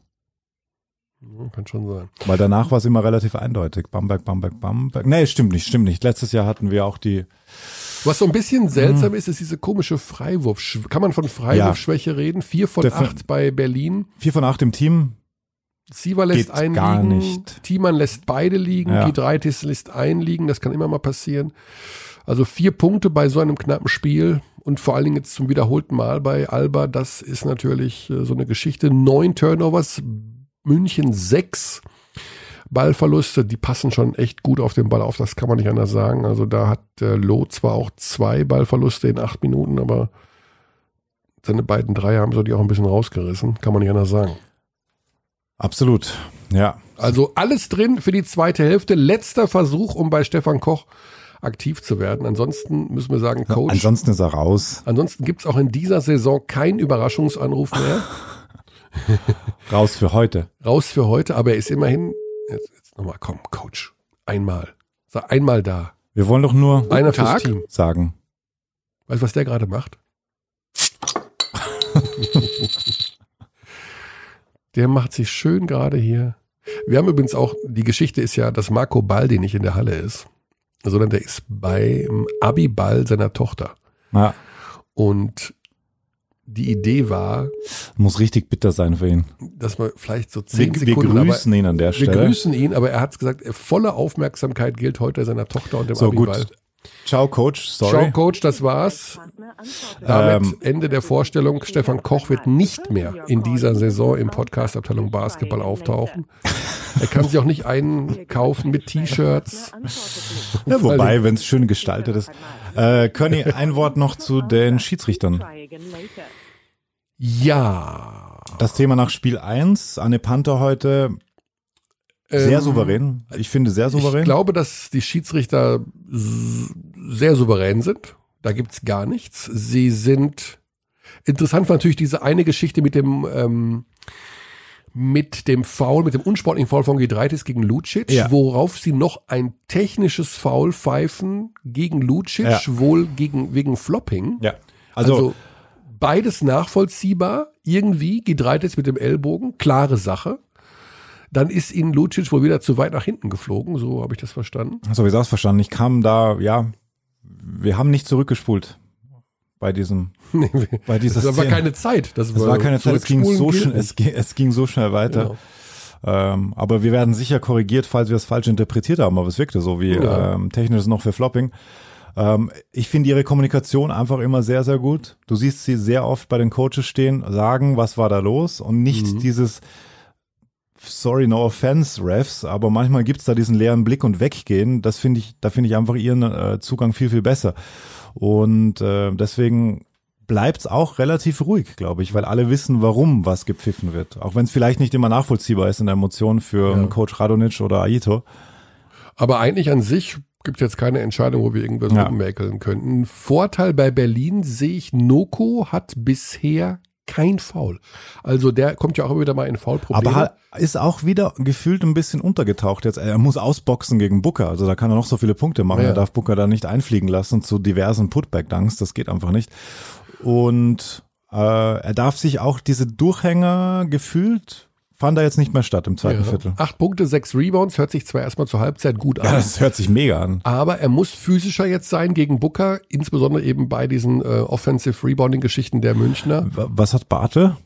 ja, kann schon sein. Weil danach war es immer relativ eindeutig. Bamberg, Bamberg, Bamberg. Nee, stimmt nicht, stimmt nicht. Letztes Jahr hatten wir auch die. Was so ein bisschen seltsam Mhm. ist, ist diese komische Freiwurf. Kann man von Freiwurfschwäche reden? Vier von Defi- acht bei Berlin. Vier von acht im Team. Siever lässt Geht einen gar liegen, nicht. Thiemann lässt beide liegen, Ja. Giedraitis lässt einen liegen, das kann immer mal passieren. Also vier Punkte bei so einem knappen Spiel und vor allen Dingen jetzt zum wiederholten Mal bei Alba, das ist natürlich äh, so eine Geschichte. Neun Turnovers, München sechs Ballverluste, die passen schon echt gut auf den Ball auf, das kann man nicht anders sagen. Also da hat äh, Loh zwar auch zwei Ballverluste in acht Minuten, aber seine beiden Dreier haben so die auch ein bisschen rausgerissen, kann man nicht anders sagen. Absolut. Ja. Also alles drin für die zweite Hälfte. Letzter Versuch, um bei Stefan Koch aktiv zu werden. Ansonsten müssen wir sagen, Coach. Ansonsten ist er raus. Ansonsten gibt es auch in dieser Saison keinen Überraschungsanruf mehr. Raus für heute. Raus für heute, aber er ist immerhin. Jetzt, jetzt nochmal, komm, Coach. Einmal. Sag einmal da. Wir wollen doch nur Einer Tag. Team. sagen. Weißt du, was der gerade macht? der macht sich schön gerade hier. Wir haben übrigens auch, die Geschichte ist ja, dass Marco Baldi nicht in der Halle ist, sondern der ist beim Abiball seiner Tochter. Ja, Und die Idee war, muss richtig bitter sein für ihn. dass man vielleicht so Wir, zehn wir Sekunden. grüßen ihn an der aber, wir Stelle. grüßen ihn, aber er hat gesagt, volle Aufmerksamkeit gilt heute seiner Tochter und dem So Abiball. gut. Ciao, Coach. Ciao, Sorry. Coach, das war's. Damit Ähm, Ende der Vorstellung. Stefan Koch wird nicht mehr in dieser Saison im Podcast-Abteilung Basketball auftauchen. Er kann sich auch nicht einkaufen mit T-Shirts. Ja, wobei, wenn es schön gestaltet ist. Äh, Conny, ein Wort noch zu den Schiedsrichtern. Ja. Das Thema nach Spiel 1. Anne Panther heute sehr Ähm, souverän. Ich finde sehr souverän. Ich glaube, dass die Schiedsrichter sehr souverän sind. Da gibt's gar nichts. Sie sind interessant war natürlich diese eine Geschichte mit dem ähm, mit dem Foul, mit dem unsportlichen Foul von Gidreitis gegen Lucic, Ja. worauf sie noch ein technisches Foul pfeifen gegen Lucic, Ja. wohl gegen, wegen Flopping. Ja. Also, Also, beides nachvollziehbar, irgendwie, Gidreitis mit dem Ellbogen, klare Sache. Dann ist ihnen Lucic wohl wieder zu weit nach hinten geflogen, so habe ich das verstanden. so wie ich es verstanden. Ich kam da, ja, wir haben nicht zurückgespult bei diesem, Nee, bei dieser das war Szene. keine Zeit. Das Es war keine Zeit, es ging so schnell, es ging, es ging so schnell weiter. Genau. Ähm, aber wir werden sicher korrigiert, falls wir es falsch interpretiert haben, aber es wirkte so wie Ja. ähm, technisch noch für Flopping. Ähm, ich finde ihre Kommunikation einfach immer sehr, sehr gut. Du siehst sie sehr oft bei den Coaches stehen, sagen, was war da los und nicht Mhm. dieses Sorry, no offense, Refs, aber manchmal gibt's da diesen leeren Blick und weggehen. Das finde ich, da finde ich einfach ihren äh, Zugang viel, viel besser. Und äh, deswegen bleibt's auch relativ ruhig, glaube ich, weil alle wissen, warum was gepfiffen wird. Auch wenn es vielleicht nicht immer nachvollziehbar ist in der Emotion für Ja. Coach Radonic oder Aito. Aber eigentlich an sich gibt es jetzt keine Entscheidung, wo wir irgendwas Ja. rummäkeln könnten. Vorteil bei Berlin sehe ich, Noko hat bisher kein Foul. Also der kommt ja auch immer wieder mal in Foulprobleme. Aber ist auch wieder gefühlt ein bisschen untergetaucht jetzt. Er muss ausboxen gegen Booker. Also da kann er noch so viele Punkte machen. Ja. Er darf Booker da nicht einfliegen lassen zu diversen Putback-Dunks. Das geht einfach nicht. Und äh, er darf sich auch diese Durchhänger gefühlt, fand er jetzt nicht mehr statt im zweiten ja. Viertel. Acht Punkte, sechs Rebounds, hört sich zwar erstmal zur Halbzeit gut an. Ja, das hört sich mega an. aber er muss physischer jetzt sein gegen Booker, insbesondere eben bei diesen äh, Offensive Rebounding-Geschichten der Münchner. Was hat Bartel?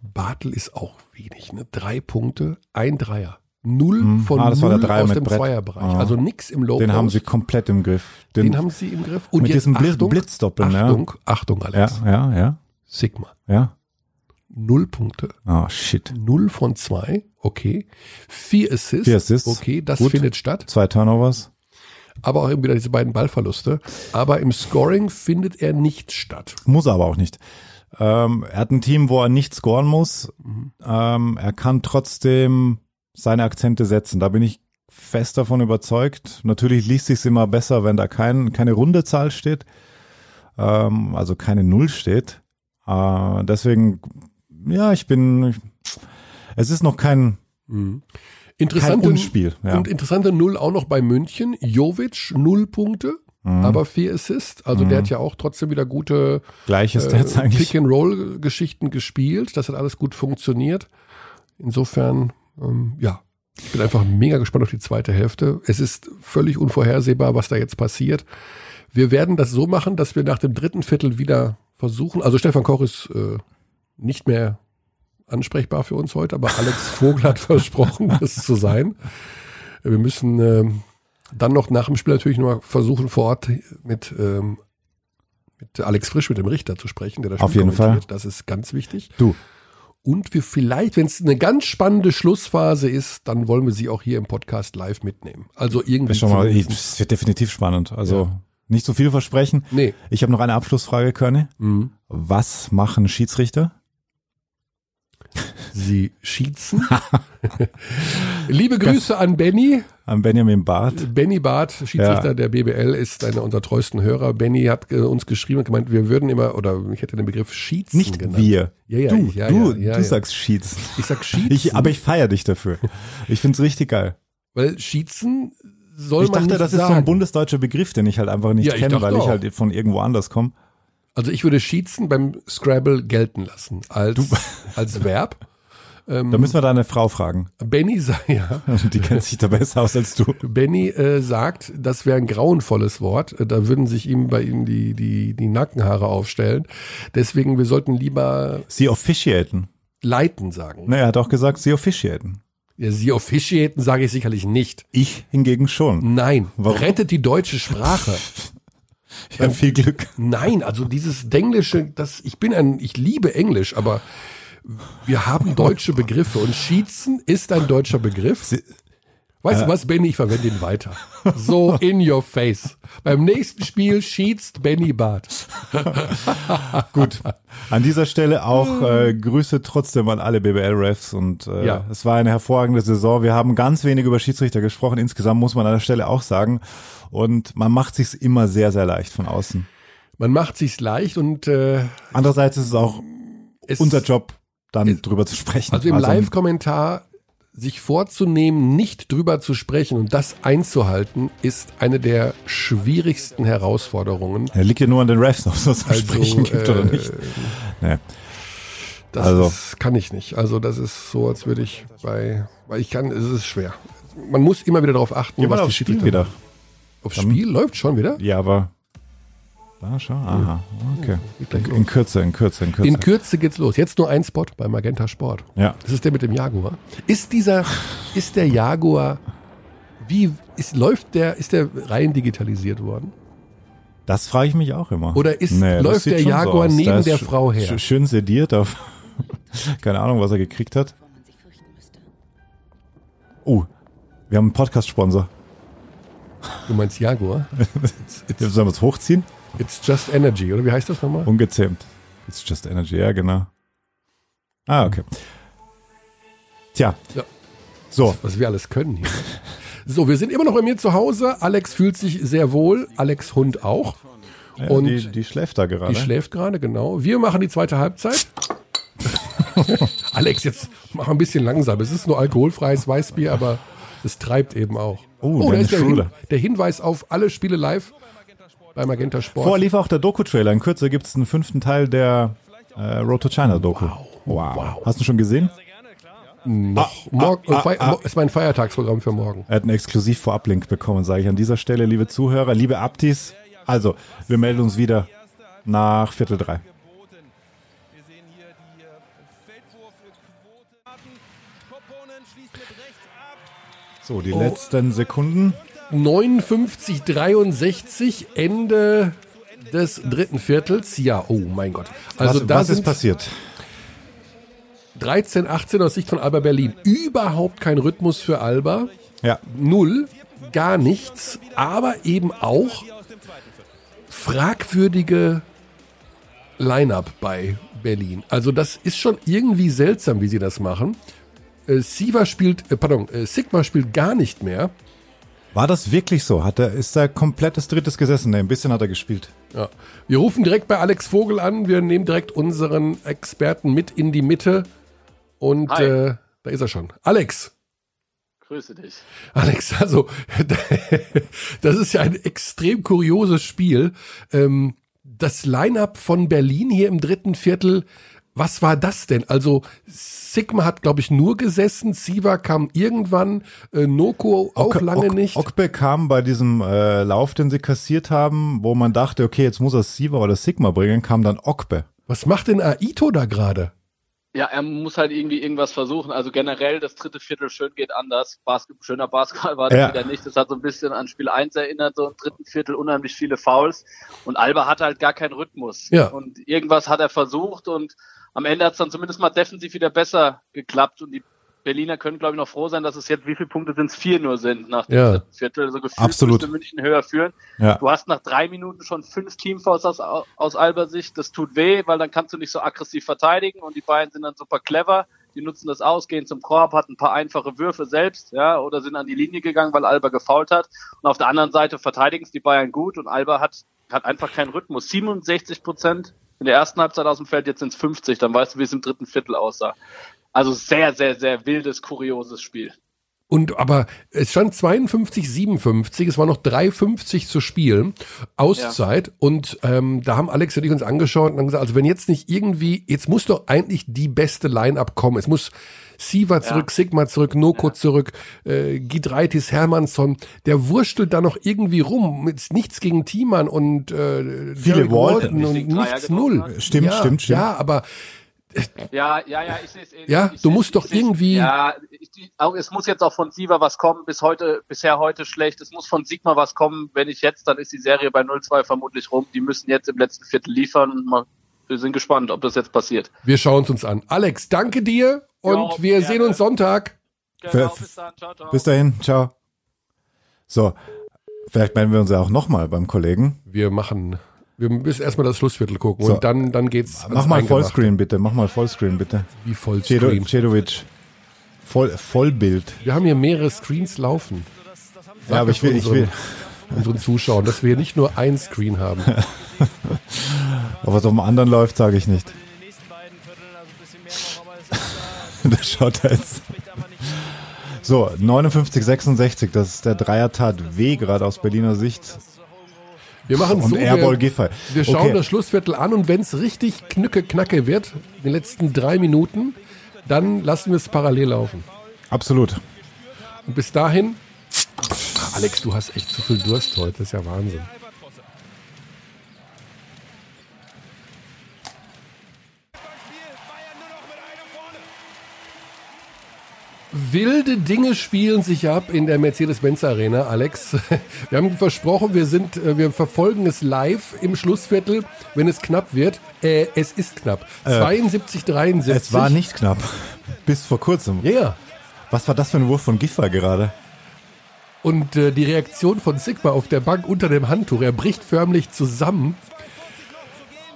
Bartel ist auch wenig, ne? Drei Punkte, ein Dreier. Null von Ah, null aus dem Brett. Zweierbereich. Ah. Also nix im Low Den haben Post. sie komplett im Griff. Den, haben sie im Griff. Und mit jetzt diesem Achtung, Blitzdoppeln, Achtung, Achtung, ja. Alex. Ja, ja, ja, Sigma. ja. Null Punkte. Oh, shit. Null von zwei. Okay. Vier Assists. Vier Assists. Okay, das Gut. findet statt. Zwei Turnovers. Aber auch eben wieder diese beiden Ballverluste. Aber im Scoring findet er nicht statt. Muss er aber auch nicht. Ähm, er hat ein Team, wo er nicht scoren muss. Mhm. Ähm, er kann trotzdem seine Akzente setzen. Da bin ich fest davon überzeugt. Natürlich liest sich's immer besser, wenn da kein, keine runde Zahl steht. Ähm, also keine Null steht. Äh, deswegen, ja, ich bin, es ist noch kein, kein Interessante, Unspiel. Ja. Und interessante Null auch noch bei München. Jovic, null Punkte. Mhm. Aber vier Assists. Also der hat ja auch trotzdem wieder gute Gleiches äh. Pick-and-Roll-Geschichten gespielt. Das hat alles gut funktioniert. Insofern, ähm, ja, ich bin einfach mega gespannt auf die zweite Hälfte. Es ist völlig unvorhersehbar, was da jetzt passiert. Wir werden das so machen, dass wir nach dem dritten Viertel wieder versuchen. Also Stefan Koch ist äh, nicht mehr ansprechbar für uns heute, aber Alex Vogel hat versprochen, das zu sein. Wir müssen ähm, dann noch nach dem Spiel natürlich noch mal versuchen, vor Ort mit, ähm, mit Alex Frisch, mit dem Richter zu sprechen, der das Auf Spiel jeden kommentiert. Fall. Das ist ganz wichtig. Du. Und wir vielleicht, wenn es eine ganz spannende Schlussphase ist, dann wollen wir sie auch hier im Podcast live mitnehmen. Also irgendwie. Schon mal, es wird definitiv spannend. Also nicht so viel versprechen. Nee. Ich habe noch eine Abschlussfrage, Körny. Mhm. Was machen Schiedsrichter? Sie schießen. Liebe Grüße an Benny. An Benjamin Barth. Benny Barth, Schiedsrichter Ja. der BBL, ist einer unserer treuesten Hörer. Benny hat äh, uns geschrieben und gemeint, wir würden immer, oder ich hätte den Begriff Schießen Nicht genannt. wir. Ja, ja, du, ja, du, ja, du sagst Schießen. Ich sag Schießen. Ich, aber ich feiere dich dafür. Ich find's richtig geil. Weil Schießen soll ich man dachte, nicht das ist sagen. so ein bundesdeutscher Begriff, den ich halt einfach nicht ich kenne, weil ich auch. halt von irgendwo anders komme. Also ich würde Schießen beim Scrabble gelten lassen als, als Verb. Da müssen wir deine Frau fragen. Benny sagt, ja, Die kennt sich da besser aus als du. Benny äh, sagt, das wäre ein grauenvolles Wort. Äh, Da würden sich ihm bei ihm die, die, die Nackenhaare aufstellen. Deswegen, wir sollten lieber Sie officiaten. leiten sagen. Ne, er hat auch gesagt, sie officiaten. Ja, sie officiaten sage ich sicherlich nicht. Ich hingegen schon. Nein, Warum? rettet die deutsche Sprache. Ja, viel Glück. Nein, also dieses Denglische, das, ich bin ein, ich liebe Englisch, aber wir haben deutsche Begriffe und Schießen ist ein deutscher Begriff. Sie- Weißt du was, Benny, ich verwende ihn weiter. So in your face. Beim nächsten Spiel schießt Benny Barth. Gut. An dieser Stelle auch äh, Grüße trotzdem an alle BBL-Refs und äh, Ja. es war eine hervorragende Saison. Wir haben ganz wenig über Schiedsrichter gesprochen. Insgesamt muss man an der Stelle auch sagen. Und man macht sich's immer sehr, sehr leicht von außen. Man macht sich's leicht und äh, Andererseits ist es auch es, unser Job, dann drüber zu sprechen. Also im Live-Kommentar sich vorzunehmen, nicht drüber zu sprechen und das einzuhalten, ist eine der schwierigsten Herausforderungen. Er liegt ja nur an den Refs, ob es zu Also, sprechen gibt oder äh, nicht. Nee. Das Also- ist, kann ich nicht. Also das ist so, als würde ich bei, weil ich kann, es ist schwer. Man muss immer wieder darauf achten, Geh mal was die aufs Spiel wieder. Aufs Spiel läuft schon wieder? Ja, aber. Da, schau. Aha. Okay. gleich In, in Kürze, in Kürze, in Kürze. In Kürze geht's los. Jetzt nur ein Spot bei Magenta Sport. Ja. Das ist der mit dem Jaguar. Ist dieser, ist der Jaguar, wie, ist, läuft der, ist der rein digitalisiert worden? Das frage ich mich auch immer. Oder ist- das läuft der schon Jaguar aus. neben der Frau her? sch- Schön sediert auf. Keine Ahnung, was er gekriegt hat. Oh, wir haben einen Podcast-Sponsor. Du meinst Jaguar? Jetzt sollen wir es hochziehen? It's just energy, oder wie heißt das nochmal? Ungezähmt. It's just energy, ja, genau. Ah, okay. Tja. Ja. So. Was wir alles können hier. So, wir sind immer noch bei mir zu Hause. Alex fühlt sich sehr wohl. Alex Hund auch. Ja, Und die, die schläft da gerade. Die schläft gerade, genau. Wir machen die zweite Halbzeit. Alex, jetzt mach ein bisschen langsam. Es ist nur alkoholfreies Weißbier, aber es treibt eben auch. Oh, da Dennis ist der, Hin der Hinweis auf alle Spiele live bei Magenta Sport. Vorher lief auch der Doku-Trailer. In Kürze gibt es einen fünften Teil der äh, Road to China Doku. Wow. Hast du schon gesehen? Noch morgen, ah, Fei- ah. ist mein Feiertagsprogramm für morgen. Er hat einen exklusiv Vorablink bekommen, sage ich an dieser Stelle, liebe Zuhörer, liebe Abtis. Also, wir melden uns wieder nach Viertel drei. So, die Oh. letzten Sekunden. 59, 63, Ende des dritten Viertels. Ja, oh mein Gott. Also was da was ist passiert? 13, 18 aus Sicht von Alba Berlin. Überhaupt kein Rhythmus für Alba. Ja. Null, gar nichts, aber eben auch fragwürdige Line-up bei Berlin. Also das ist schon irgendwie seltsam, wie sie das machen. Äh, Siva spielt, äh, pardon, äh, Sigma spielt gar nicht mehr. War das wirklich so? Hat er, ist er komplettes Drittes gesessen? Nee, ein bisschen hat er gespielt. Ja. Wir rufen direkt bei Alex Vogel an. Wir nehmen direkt unseren Experten mit in die Mitte. Und Hi. äh, da ist er schon. Alex. Grüße dich. Alex, also das ist ja ein extrem kurioses Spiel. Ähm, das Line-up von Berlin hier im dritten Viertel, was war das denn? Also Sigma hat, glaube ich, nur gesessen, Siva kam irgendwann, äh, Noko auch Ok- lange Ok- nicht. Okbe kam bei diesem äh, Lauf, den sie kassiert haben, wo man dachte, okay, jetzt muss er Siva oder Sigma bringen, kam dann Okbe. Was macht denn Aito da gerade? Ja, er muss halt irgendwie irgendwas versuchen. Also generell, das dritte Viertel schön geht anders. Basket, schöner Basketball war das Ja. wieder nicht. Das hat so ein bisschen an Spiel 1 erinnert, so im dritten Viertel unheimlich viele Fouls. Und Alba hatte halt gar keinen Rhythmus. Ja. Und irgendwas hat er versucht und am Ende hat es dann zumindest mal defensiv wieder besser geklappt. Und die Berliner können, glaube ich, noch froh sein, dass es jetzt, wie viele Punkte sind es? Vier nur sind nach dem Ja. Viertel. Also gefühlt Absolut. müsste München höher führen. Ja. Du hast nach drei Minuten schon fünf Teamfouls aus, aus Alba Sicht. Das tut weh, weil dann kannst du nicht so aggressiv verteidigen und die beiden sind dann super clever. Die nutzen das aus, gehen zum Korb, hatten ein paar einfache Würfe selbst, ja, oder sind an die Linie gegangen, weil Alba gefault hat. Und auf der anderen Seite verteidigen es die Bayern gut und Alba hat, hat einfach keinen Rhythmus. 67 Prozent in der ersten Halbzeit aus dem Feld, jetzt sind es 50, dann weißt du, wie es im dritten Viertel aussah. Also sehr, sehr, sehr wildes, kurioses Spiel. Und aber es stand 52, 57, es war noch 3,50 zu spielen, Auszeit. Und ähm, da haben Alex und ich uns angeschaut und haben gesagt, also wenn jetzt nicht irgendwie, jetzt muss doch eigentlich die beste Line-Up kommen. Es muss Siva zurück, Sigma zurück, Noko zurück, äh, Gidreitis, Hermannsson, der wurstelt da noch irgendwie rum. Mit nichts gegen Thiemann und äh, Viele Walton. und nichts null. Stimmt, ja, stimmt, stimmt. Ja, aber Ja, ja, ja, ich sehe es ähnlich. Ja, Ich du musst ich doch irgendwie- Ja, ich, auch, es muss jetzt auch von Siva was kommen. Bis heute, bisher heute schlecht. Es muss von Sigma was kommen. Wenn nicht jetzt, dann ist die Serie bei 0-2 vermutlich rum. Die müssen jetzt im letzten Viertel liefern. Und mal, wir sind gespannt, ob das jetzt passiert. wir schauen es uns an. Alex, danke dir und Ja, wir gerne. sehen uns Sonntag. Genau, bis dann. Ciao, ciao. Bis dahin, ciao. So, vielleicht melden wir uns ja auch nochmal beim Kollegen. Wir machen, wir müssen erstmal das Schlussviertel gucken So. und dann, dann geht's. Mach mal. Vollscreen bitte, mach mal Vollscreen bitte. Wie Vollscreen. Cedovic. Voll, Vollbild. Wir haben hier mehrere Screens laufen. Ja, aber ich will, ich will. Unseren Zuschauern, dass wir hier nicht nur ein Screen haben. Ob was auf dem anderen läuft, sage ich nicht. der schaut jetzt. So, 59, 66, das ist der Dreier tat weh gerade aus Berliner Sicht. Wir machen Und so, Airball wir, Giffey. wir schauen Okay. das Schlussviertel an und wenn es richtig knücke knacke wird, in den letzten drei Minuten, dann lassen wir es parallel laufen. Absolut. Und bis dahin, Alex, du hast echt zu viel Durst heute, das ist ja Wahnsinn. Wilde Dinge spielen sich ab in der Mercedes-Benz Arena, Alex. Wir haben versprochen, wir sind, äh, wir verfolgen es live im Schlussviertel, wenn es knapp wird. Äh, es ist knapp. 72, 73. Es war nicht knapp. Bis vor kurzem. Ja, ja. Was war das für ein Wurf von Giffey gerade? Und äh, die Reaktion von Sigma auf der Bank unter dem Handtuch, er bricht förmlich zusammen.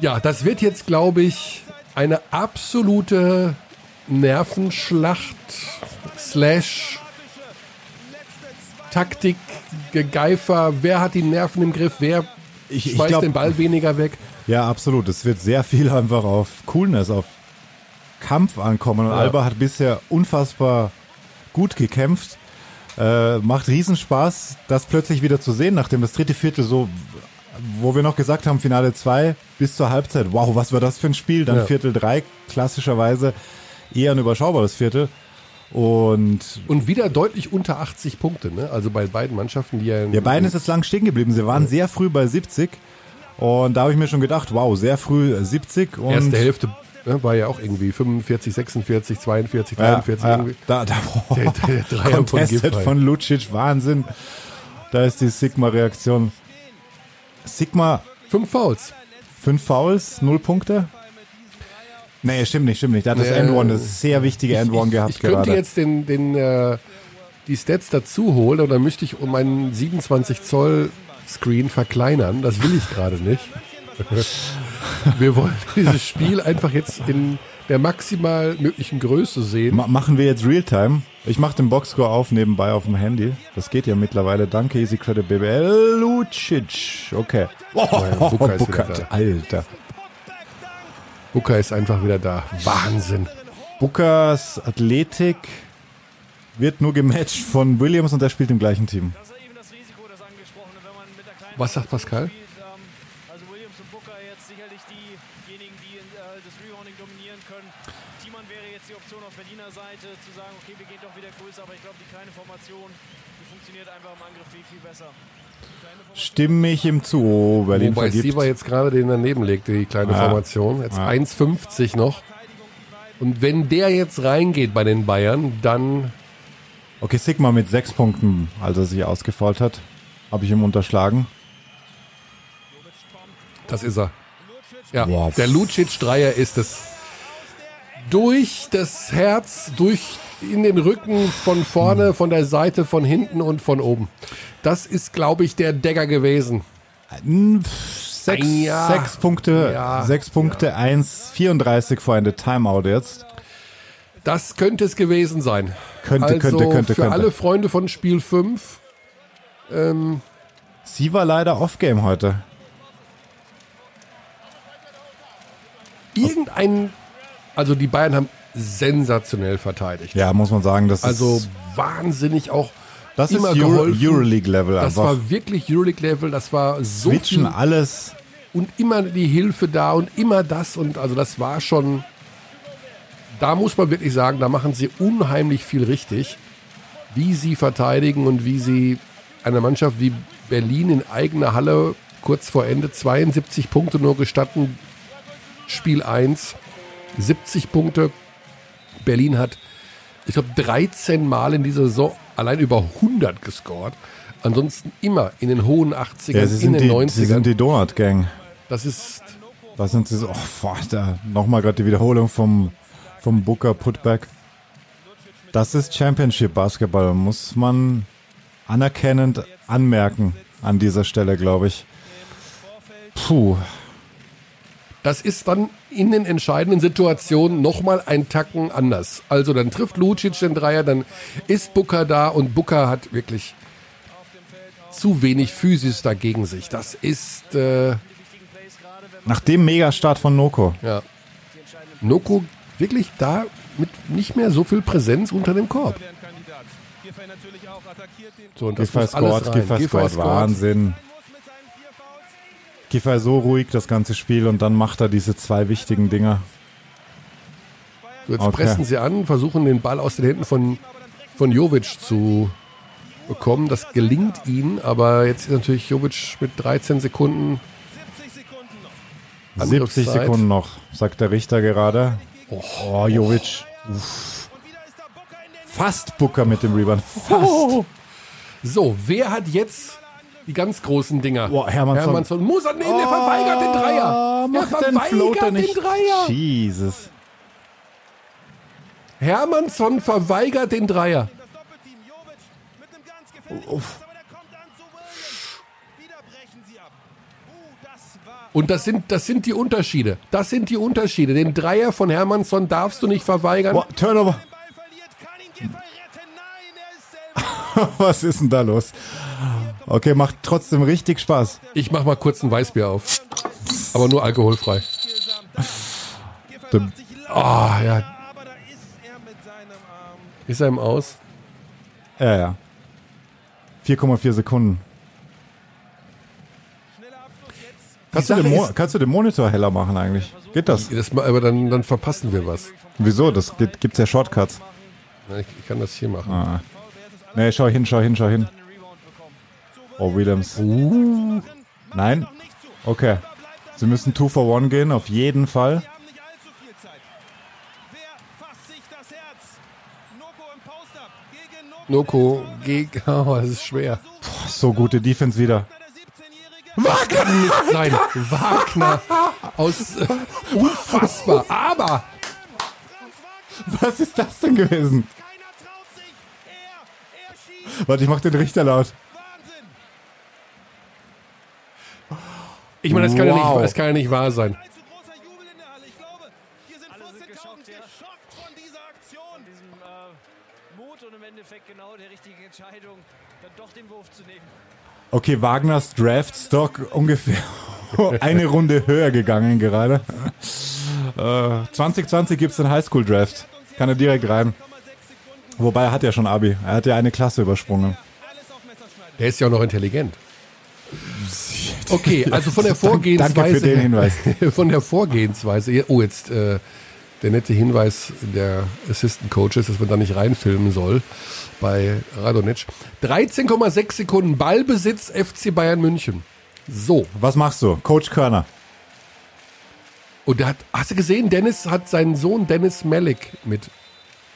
Ja, das wird jetzt, glaube ich, eine absolute Nervenschlacht slash Taktik, Gegeifer. Wer hat die Nerven im Griff? Wer Ich, ich schmeißt glaub, den Ball weniger weg? Ja, absolut. Es wird sehr viel einfach auf Coolness, auf Kampf ankommen. Und Ja. Alba hat bisher unfassbar gut gekämpft. Äh, macht Riesenspaß, das plötzlich wieder zu sehen, nachdem das dritte Viertel so, wo wir noch gesagt haben, Finale 2 bis zur Halbzeit, wow, was war das für ein Spiel? Dann Ja. Viertel 3, klassischerweise eher ein überschaubares Viertel. Und Und wieder deutlich unter 80 Punkte, ne? Also bei beiden Mannschaften, die ja. Ja, beiden ist jetzt lang stehen geblieben. Sie waren sehr früh bei 70. Und da habe ich mir schon gedacht, wow, sehr früh 70. Und Erste Hälfte ne, war ja auch irgendwie 45, 46, 42, 43 ja, ja, irgendwie. da, da, Der- der Dreier von Contested Giffey. von Lucic, Wahnsinn. Da ist die Sigma-Reaktion. Sigma, Fünf Fouls. fünf Fouls, null Punkte. Nee, stimmt nicht, stimmt nicht. Da hat das Nee, End-One, das sehr wichtige End-One gehabt Ich könnte gerade. jetzt den, den, äh, die Stats dazu holen dann müsste ich um einen 27 Zoll Screen verkleinern. Das will ich gerade nicht. Wir wollen dieses Spiel einfach jetzt in der maximal möglichen Größe sehen. Ma machen wir jetzt Realtime. Ich mache den Boxscore auf nebenbei auf dem Handy. Das geht ja mittlerweile. Danke, Easy Credit BBL. Lucic. Okay. Oh, ja, Booker ist wieder da. Alter. Booker ist einfach wieder da. Wahnsinn. Bookers Athletik wird nur gematcht von Williams und er spielt im gleichen Team. Was sagt Pascal? spielt. Williams und Booker jetzt sicherlich diejenigen, die das Rebounding dominieren können. Thiemann wäre jetzt die Option auf Berliner Seite, zu sagen, okay, wir gehen doch wieder größer, aber ich glaube, die kleine Formation, die funktioniert einfach im Angriff viel, viel besser. Stimme ich ihm zu. Oh, Berlin Wobei vergibt. Siever jetzt gerade den daneben legte, die kleine Ja. Formation. Jetzt Ja. 1,50 noch. Und wenn der jetzt reingeht bei den Bayern, dann Okay, Sigma mit sechs Punkten, als er sich ausgefault hat. Habe ich ihm unterschlagen. Das ist er. Ja, Wow. der Lucic-Dreier ist es. Durch das Herz, durch in den Rücken, von vorne, von der Seite, von hinten und von oben. Das ist, glaube ich, der Dagger gewesen. Hm, Sechs, Jahr. sechs Punkte, Ja. sechs Punkte, 1,34 vor Ende Timeout jetzt. Das könnte es gewesen sein. Könnte, also könnte, könnte, für könnte. alle Freunde von Spiel 5. Ähm, Sie war leider Off-Game heute. irgendein, also die Bayern haben sensationell verteidigt. Ja, muss man sagen, das Also ist, wahnsinnig auch das ist immer Euro, geholfen. Euroleague-Level Das einfach. war wirklich Euroleague-Level, das war so Switchen viel alles. und immer die Hilfe da und immer das und also das war schon, da muss man wirklich sagen, da machen sie unheimlich viel richtig, wie sie verteidigen und wie sie einer Mannschaft wie Berlin in eigener Halle kurz vor Ende 72 Punkte nur gestatten, Spiel 1, 70 Punkte. Berlin hat, ich glaube, 13 Mal in dieser Saison allein über 100 gescored. Ansonsten immer in den hohen 80ern, Ja, sie in sind, den die, 90ern. sie sind die Donut-Gang. das ist Was sind sie so? Oh, da nochmal gerade die Wiederholung vom, vom Booker Putback. Das ist Championship Basketball, muss man anerkennend anmerken an dieser Stelle, glaube ich. Puh, Das ist dann in den entscheidenden Situationen nochmal ein Tacken anders. Also dann trifft Lucic den Dreier, dann ist Booker da und Booker hat wirklich zu wenig Physis dagegen sich. Das ist, äh, nach dem Megastart von Noko. ja. Noko wirklich da mit nicht mehr so viel Präsenz unter dem Korb. So, und das Giffey muss alles scored, rein. Giffey Giffey scored, scored. Wahnsinn. Giffey so ruhig das ganze Spiel und dann macht er diese zwei wichtigen Dinger. So, Jetzt Okay. pressen sie an, versuchen den Ball aus den Händen von, von Jovic zu bekommen. Das gelingt ihnen, aber jetzt ist natürlich Jovic mit 13 Sekunden 70 Angriffszeit. Sekunden noch, sagt der Richter gerade. Oh, Jovic. Uff. Fast Booker mit dem Rebound. Fast. So, wer hat jetzt die ganz großen Dinger? Boah, Hermannsson. Hermannsson muss er, nee, der verweigert den Dreier. Oh, der den Floater verweigert nicht. den Dreier. Jesus. Hermannsson verweigert den Dreier. Und das sind, das sind die Unterschiede. Das sind die Unterschiede. Den Dreier von Hermannsson darfst du nicht verweigern. Boah, Turnover. Was ist denn da los? Okay, macht trotzdem richtig Spaß. Ich mach mal kurz ein Weißbier auf. Aber nur alkoholfrei. Ah, ja. Ist er im Aus? Ja, ja. 4,4 Sekunden. Kannst du, den kannst du den Monitor heller machen eigentlich? Geht das? Das, aber dann, dann verpassen wir was. Wieso? Das gibt, gibt's ja Shortcuts. Na, Ich, ich kann das hier machen. Ah. Nee, schau hin, schau hin, schau hin. Oh, Williams. Uh. Nein? Okay. Sie müssen 2 for 1 gehen, auf jeden Fall. Noko gegen. Oh, das ist schwer. So gute Defense wieder. Wagner kann nicht sein. Wagner aus äh, unfassbar. Aber Was ist das denn gewesen? Warte, ich mach den Richter laut. Ich meine, das kann, ja Wow. nicht, das kann ja nicht wahr sein. äh, genau. Okay, Wagners Draft-Stock ungefähr eine Runde höher gegangen gerade. Äh, 2020 gibt's den Highschool-Draft. Kann er direkt rein. Wobei er hat ja schon Abi. Er hat ja eine Klasse übersprungen. Der ist ja auch noch intelligent. Okay, also von der Vorgehensweise. danke für den Hinweis. Von der Vorgehensweise. Oh, jetzt äh, der nette Hinweis der Assistant Coaches, dass man da nicht reinfilmen soll bei Radonic. 13,6 Sekunden Ballbesitz FC Bayern München. So. Was machst du? Coach Körner. Und der hat, hast du gesehen, Dennis hat seinen Sohn Dennis Malik mit.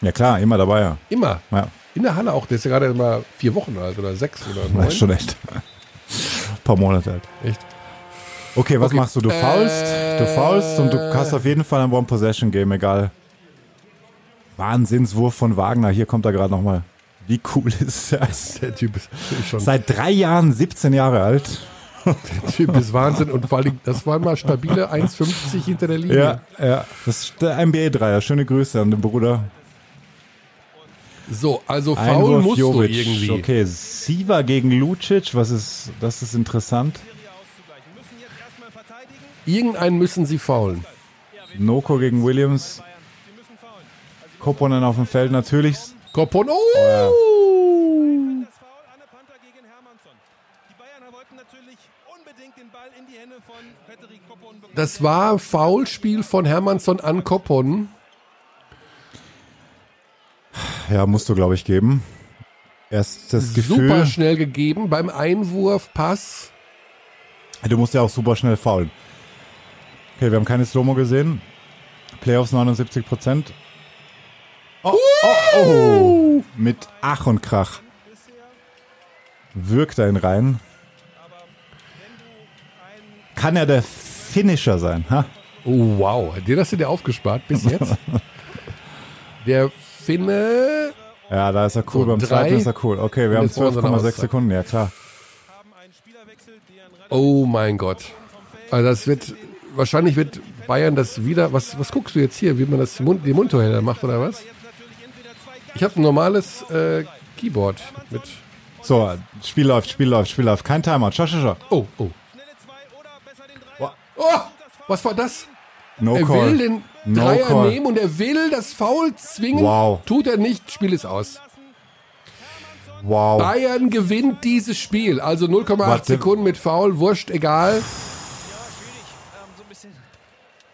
Ja klar, immer dabei, ja. Immer. Ja, In der Halle auch. Der ist ja gerade mal vier Wochen alt oder sechs oder das neun. ist schon echt. Paar Monate alt. Echt. Okay, was Okay. machst du? Du faulst, du faulst und du hast auf jeden Fall ein One-Possession-Game, egal. Wahnsinnswurf von Wagner. Hier kommt er gerade nochmal. Wie cool ist das? Der Typ ist schon. Seit drei Jahren 17 Jahre alt. Der Typ ist Wahnsinn und vor allem, das war mal stabile 1,50 hinter der Linie. Ja, ja. Das ist der NBA-Dreier. Schöne Grüße an den Bruder. So, also faul Einwurf musst Jovic. du irgendwie. Okay, Siva gegen Lucic. Was ist, das ist interessant. Irgendeinen müssen sie faulen. Noko gegen Williams. Koponen auf dem Feld natürlich. Kopon, oh! Das war Foulspiel von Hermannsson an Kopon. Ja, musst du, glaube ich, geben. Erst das Gefühl. Super schnell gegeben beim Einwurf, Pass. Du musst ja auch super schnell faulen. Okay, wir haben keine Slow-Mo gesehen. Playoffs 79 Prozent. Oh, oh, oh. Mit Ach und Krach. Wirkt er ihn rein. Kann er der Finisher sein? Ha? Oh, wow. Den hast du dir aufgespart bis jetzt. Der Finne. Ja, da ist er cool. So, Beim zweiten ist er cool. Okay, wir haben jetzt wollen sie eine 12,6 Auszeit. Sekunden. Ja, klar. Oh mein Gott. Also das wird, wahrscheinlich wird Bayern das wieder, was, was guckst du jetzt hier, wie man das Mund, die Mundtorhälter macht oder was? Ich habe ein normales äh, Keyboard mit, So, Spiel läuft, Spiel läuft, Spiel läuft. Kein Timeout. Schau, schau, schau. oh, oh. Oh, was war das? No er call. will den No Dreier call. nehmen und er will das Foul zwingen. Wow. Tut er nicht, Spiel ist aus. Wow. Bayern gewinnt dieses Spiel. Also 0,8 Warte. Sekunden mit Foul, wurscht, egal.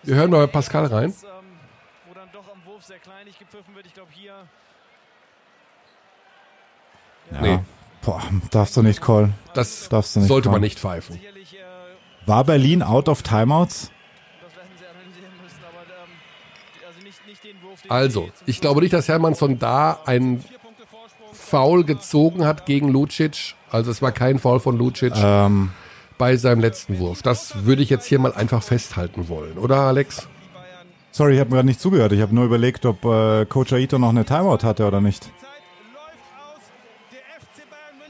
Wir hören noch Pascal rein. Ähm, wo dann doch am Wurf sehr kleinig gepfiffen wird. Ich glaube hier. Ja. Nee. Boah, darfst du nicht call. Das Darfst du nicht sollte man callen. nicht pfeifen. War Berlin out of Timeouts? das werden sie analysieren müssen, aber ähm, die- also nicht, nicht den Wurf, den Also, ich glaube nicht, dass Hermannsson da ein Foul gezogen hat gegen Lucic. Also es war kein Foul von Lucic Ähm, bei seinem letzten Wurf. Das würde ich jetzt hier mal einfach festhalten wollen, oder Alex? sorry, ich habe mir gerade nicht zugehört. Ich habe nur überlegt, ob äh, Coach Aito noch eine Timeout hatte oder nicht.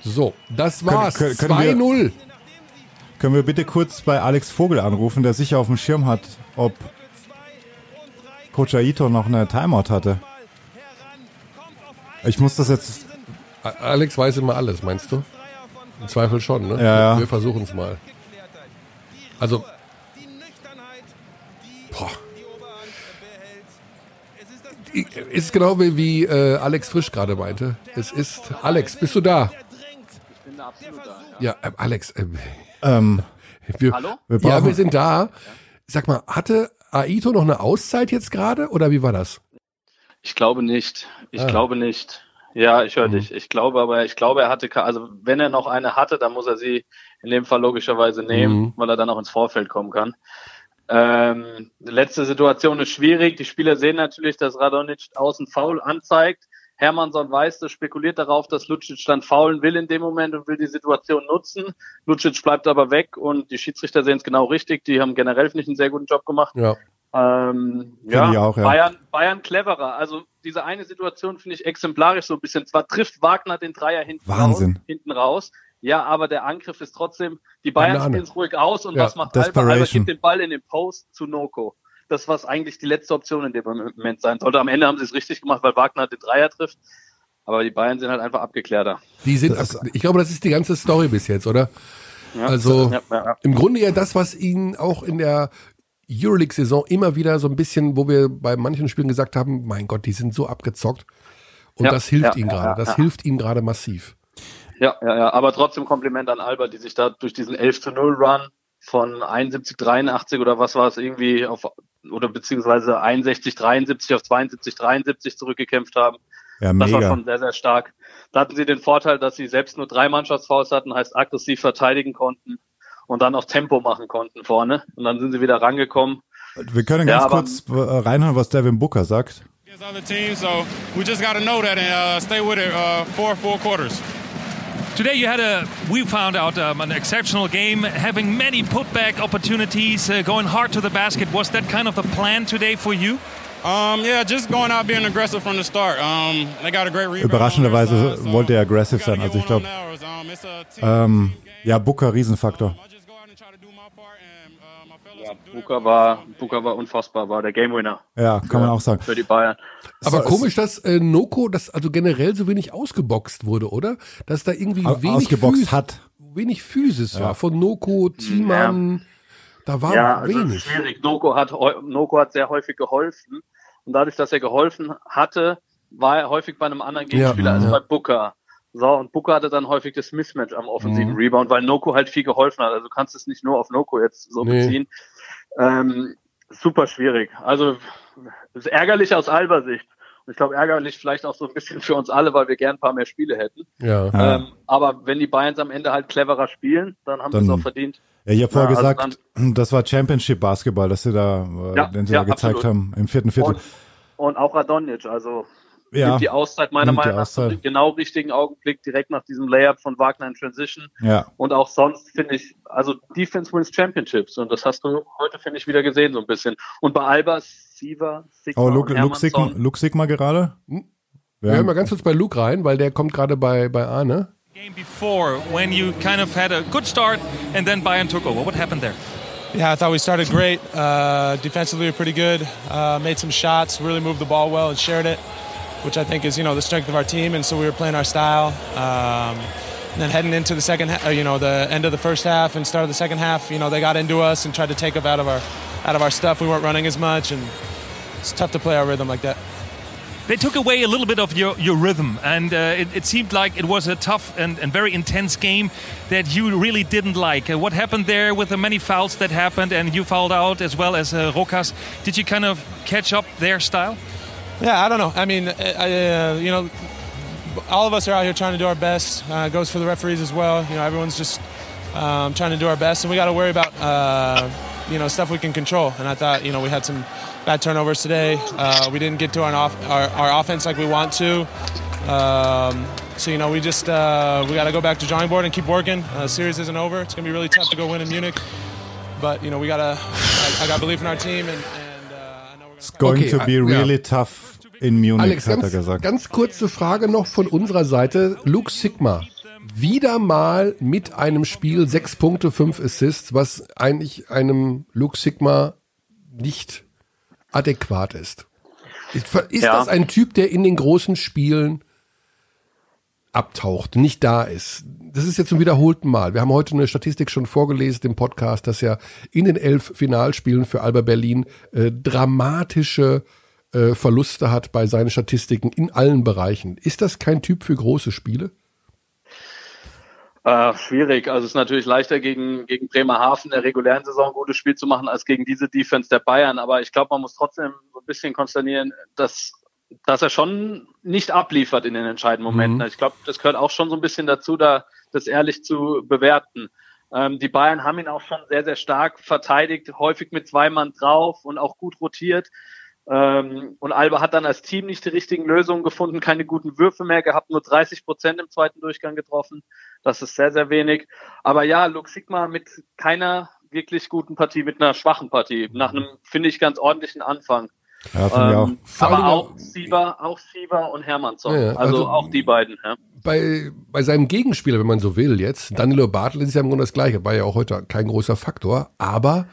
So, das war's. können- können wir- 2-0. Können wir bitte kurz bei Alex Vogel anrufen, der sicher auf dem Schirm hat, ob Coach Aito noch eine Timeout hatte? Ich muss das jetzt. Alex weiß immer alles, meinst du? Im Zweifel schon, ne? Ja, ja. Wir versuchen es mal. Also. Boah. Es ist genau wie, wie äh, Alex Frisch gerade meinte. Es ist. Alex, bist du da? Ich bin da absolut da. Ja, Ja. ähm, Alex. Ähm, Ähm, wir, Hallo? wir ja, wir sind da. Sag mal, hatte Aito noch eine Auszeit jetzt gerade oder wie war das? Ich glaube nicht. Ich Ah. glaube nicht. Ja, ich höre Mhm. dich. Ich glaube aber, ich glaube, er hatte, also wenn er noch eine hatte, dann muss er sie in dem Fall logischerweise nehmen, Mhm. weil er dann auch ins Vorfeld kommen kann. Ähm, die letzte Situation ist schwierig. Die Spieler sehen natürlich, dass Radonic außen faul anzeigt. Hermannsson weiß das, spekuliert darauf, dass Lucic dann faulen will in dem Moment und will die Situation nutzen. Lucic bleibt aber weg und die Schiedsrichter sehen es genau richtig. Die haben generell, finde ich, einen sehr guten Job gemacht. Ja. Ähm, ja, auch, ja. Bayern, Bayern cleverer. Also diese eine Situation finde ich exemplarisch so ein bisschen. Zwar trifft Wagner den Dreier hinten Wahnsinn. raus, hinten raus. Ja, aber der Angriff ist trotzdem, die Bayern spielen es ruhig aus und Ja, was macht Alba? Alba gibt den Ball in den Post zu Noko. Das, was eigentlich die letzte Option in dem Moment sein sollte. Am Ende haben sie es richtig gemacht, weil Wagner den Dreier trifft. Aber die Bayern sind halt einfach abgeklärter. Die sind, Das- ich glaube, das ist die ganze Story bis jetzt, oder? Ja, Also ja, ja, ja. im Grunde ja das, was ihnen auch in der Euroleague-Saison immer wieder so ein bisschen, wo wir bei manchen Spielen gesagt haben, mein Gott, die sind so abgezockt. Und Ja, das hilft ja, ihnen ja, gerade. ja, Das ja. hilft ihnen gerade massiv. Ja, ja, ja, aber trotzdem Kompliment an Alba, die sich da durch diesen 11 zu 0 Run von 71, 83 oder was war es irgendwie auf, oder beziehungsweise 61, 73 auf 72, 73 zurückgekämpft haben. ja, Das war schon sehr, sehr stark. Da hatten sie den Vorteil, dass sie selbst nur drei Mannschaftsfouls hatten, heißt aggressiv verteidigen konnten und dann auch Tempo machen konnten vorne. Und dann sind sie wieder rangekommen. Wir können Ja, ganz aber- kurz äh, reinhören, was Devin Booker sagt. against other teams. So we just got to know that and uh, stay with it uh, for four quarters. Today you had a, we found out um, an exceptional game, having many putback opportunities, uh, going hard to the basket. Was that kind of the plan today for you? Um, yeah, just going out being aggressive from the start. Um, they got a great rebound. Überraschenderweise on their side, so wollte er aggressive sein. get Also ich glaube, theirs. Um, it's a team- ähm, ja, Booker, Riesenfaktor. Ja, part. war, Booker war unfassbar, war der Game Winner Ja, kann man auch sagen. für die Bayern. Aber So, komisch, dass äh, Noko, das also generell so wenig ausgeboxt wurde, oder? Dass da irgendwie wenig ausgeboxt Phys- hat. wenig Physis war. Von Noko, Thiemann, da war Ja, also wenig. schwierig. Noko hat, Noko hat sehr häufig geholfen. Und dadurch, dass er geholfen hatte, war er häufig bei einem anderen Gegenspieler Ja, als ja. bei Booker. So, und Booker hatte dann häufig das Mismatch am offensiven Mhm. Rebound, weil Noko halt viel geholfen hat. Also du kannst es nicht nur auf Noko jetzt so Nee. beziehen. Ähm, super schwierig. Also ist ärgerlich aus Alber Sicht. Und ich glaube ärgerlich vielleicht auch so ein bisschen für uns alle, weil wir gern ein paar mehr Spiele hätten. Ja. Ähm, aber wenn die Bayerns am Ende halt cleverer spielen, dann haben sie es Dann- auch verdient. Ja, ich habe vorher Ja, also gesagt, das war Championship Basketball, dass sie da, äh, Ja, den sie ja, da gezeigt absolut. haben im vierten Viertel. Und, und auch Radonjic, also Ja, nimmt die Auszeit meiner Meinung nach zum Auszeit. genau richtigen Augenblick direkt nach diesem Layup von Wagner in Transition. ja. Und auch sonst finde ich, also Defense wins Championships und das hast du heute, finde ich, wieder gesehen so ein bisschen. Und bei Alba, Siva, Sigma Oh, Luke, Luke, Sigma. Luke Sigma gerade? Hm? Ja. Wir hören mal ganz kurz bei Luke rein, weil der kommt gerade bei, bei Arne. Game before, when you kind of had a good start and then Bayern took over. What happened there? Yeah, I thought we started great. Uh, defensively, we were pretty good. Uh, made some shots, really moved the ball well and shared it, which I think is you know the strength of our team. And so we were playing our style. Um, and then heading into the second, uh, you know, the end of the first half and start of the second half, you know, they got into us and tried to take us out of our out of our stuff. We weren't running as much, and it's tough to play our rhythm like that. They took away a little bit of your, your rhythm, and uh, it, it seemed like it was a tough and, and very intense game that you really didn't like. Uh, what happened there with the many fouls that happened, and you fouled out as well as uh, Rokas? Did you kind of catch up their style? Yeah, I don't know. I mean, I, uh, you know, all of us are out here trying to do our best. Uh, goes for the referees as well. You know, everyone's just um, trying to do our best, and we got to worry about uh, you know stuff we can control. And I thought, you know, we had some bad turnovers today. Uh, we didn't get to our, off- our our offense like we want to. Um, so you know, we just uh, we got to go back to drawing board and keep working. Uh, the series isn't over. It's gonna be really tough to go win in Munich, but you know, we gotta. I, I got belief in our team, and, and It's going Okay, to be ja. really tough in Munich, Alex, hat er ganz, gesagt. ganz kurze Frage noch von unserer Seite. Luke Sigma, wieder mal mit einem Spiel sechs Punkte, fünf Assists, was eigentlich einem Luke Sigma nicht adäquat ist. Ist, ist Ja. das ein Typ, der in den großen Spielen abtaucht, nicht da ist? Das ist jetzt zum wiederholten Mal. Wir haben heute eine Statistik schon vorgelesen im Podcast, dass er in den elf Finalspielen für Alba Berlin äh, dramatische äh, Verluste hat bei seinen Statistiken in allen Bereichen. Ist das kein Typ für große Spiele? Äh, schwierig. Also es ist natürlich leichter gegen, gegen Bremerhaven der regulären Saison ein gutes Spiel zu machen als gegen diese Defense der Bayern. Aber ich glaube, man muss trotzdem so ein bisschen konsternieren, dass, dass er schon nicht abliefert in den entscheidenden Momenten. Ich glaube, das gehört auch schon so ein bisschen dazu, da das ehrlich zu bewerten. Ähm, die Bayern haben ihn auch schon sehr, sehr stark verteidigt, häufig mit zwei Mann drauf und auch gut rotiert. Ähm, und Alba hat dann als Team nicht die richtigen Lösungen gefunden, keine guten Würfe mehr gehabt, nur 30 Prozent im zweiten Durchgang getroffen. Das ist sehr, sehr wenig. Aber ja, Luke Sigma mit keiner wirklich guten Partie, mit einer schwachen Partie, nach einem, finde ich, ganz ordentlichen Anfang. Ja, finde ich auch. Ähm, aber auch Siever, auch Siever und Hermannsson. Ja, ja, also, also- auch die beiden. Ja. Bei, bei seinem Gegenspieler, wenn man so will, jetzt, Danilo Bartel ist ja im Grunde das Gleiche, war ja auch heute kein großer Faktor, aber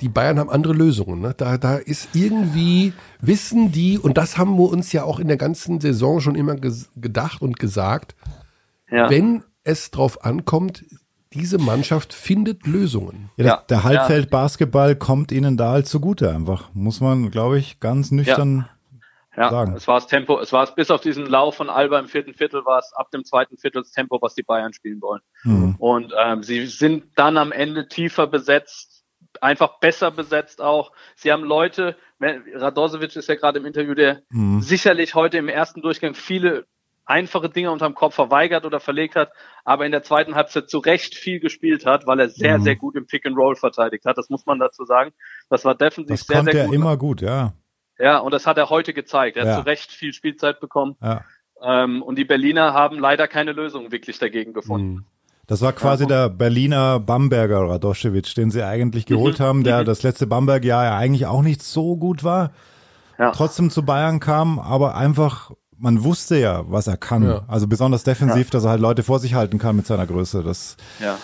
die Bayern haben andere Lösungen. Ne? Da, da ist irgendwie, wissen die, und das haben wir uns ja auch in der ganzen Saison schon immer ges gedacht und gesagt, Ja. wenn es drauf ankommt, diese Mannschaft findet Lösungen. Ja, Ja, der Halbfeld-Basketball kommt ihnen da halt zugute einfach. Muss man, glaube ich, ganz nüchtern Ja, sagen. es war das Tempo, es war es bis auf diesen Lauf von Alba im vierten Viertel, war es ab dem zweiten Viertel das Tempo, was die Bayern spielen wollen. Mhm. Und ähm, sie sind dann am Ende tiefer besetzt, einfach besser besetzt auch. Sie haben Leute, Radosevic ist ja gerade im Interview, der Mhm. sicherlich heute im ersten Durchgang viele einfache Dinge unterm Kopf verweigert oder verlegt hat, aber in der zweiten Halbzeit zu Recht viel gespielt hat, weil er sehr, Mhm. sehr gut im Pick and Roll verteidigt hat. Das muss man dazu sagen. Das war defensiv Das sehr, sehr er gut. immer gut, ja. Ja, und das hat er heute gezeigt. Er Ja. hat zu Recht viel Spielzeit bekommen. ja. Ähm, und die Berliner haben leider keine Lösung wirklich dagegen gefunden. Das war quasi der Berliner Bamberger Radoschewitsch, den sie eigentlich geholt Mhm. haben, der das letzte Bamberg-Jahr ja eigentlich auch nicht so gut war. Ja. Trotzdem zu Bayern kam, aber einfach, man wusste ja, was er kann. Ja. Also besonders defensiv, dass er halt Leute vor sich halten kann mit seiner Größe. Das, Ja.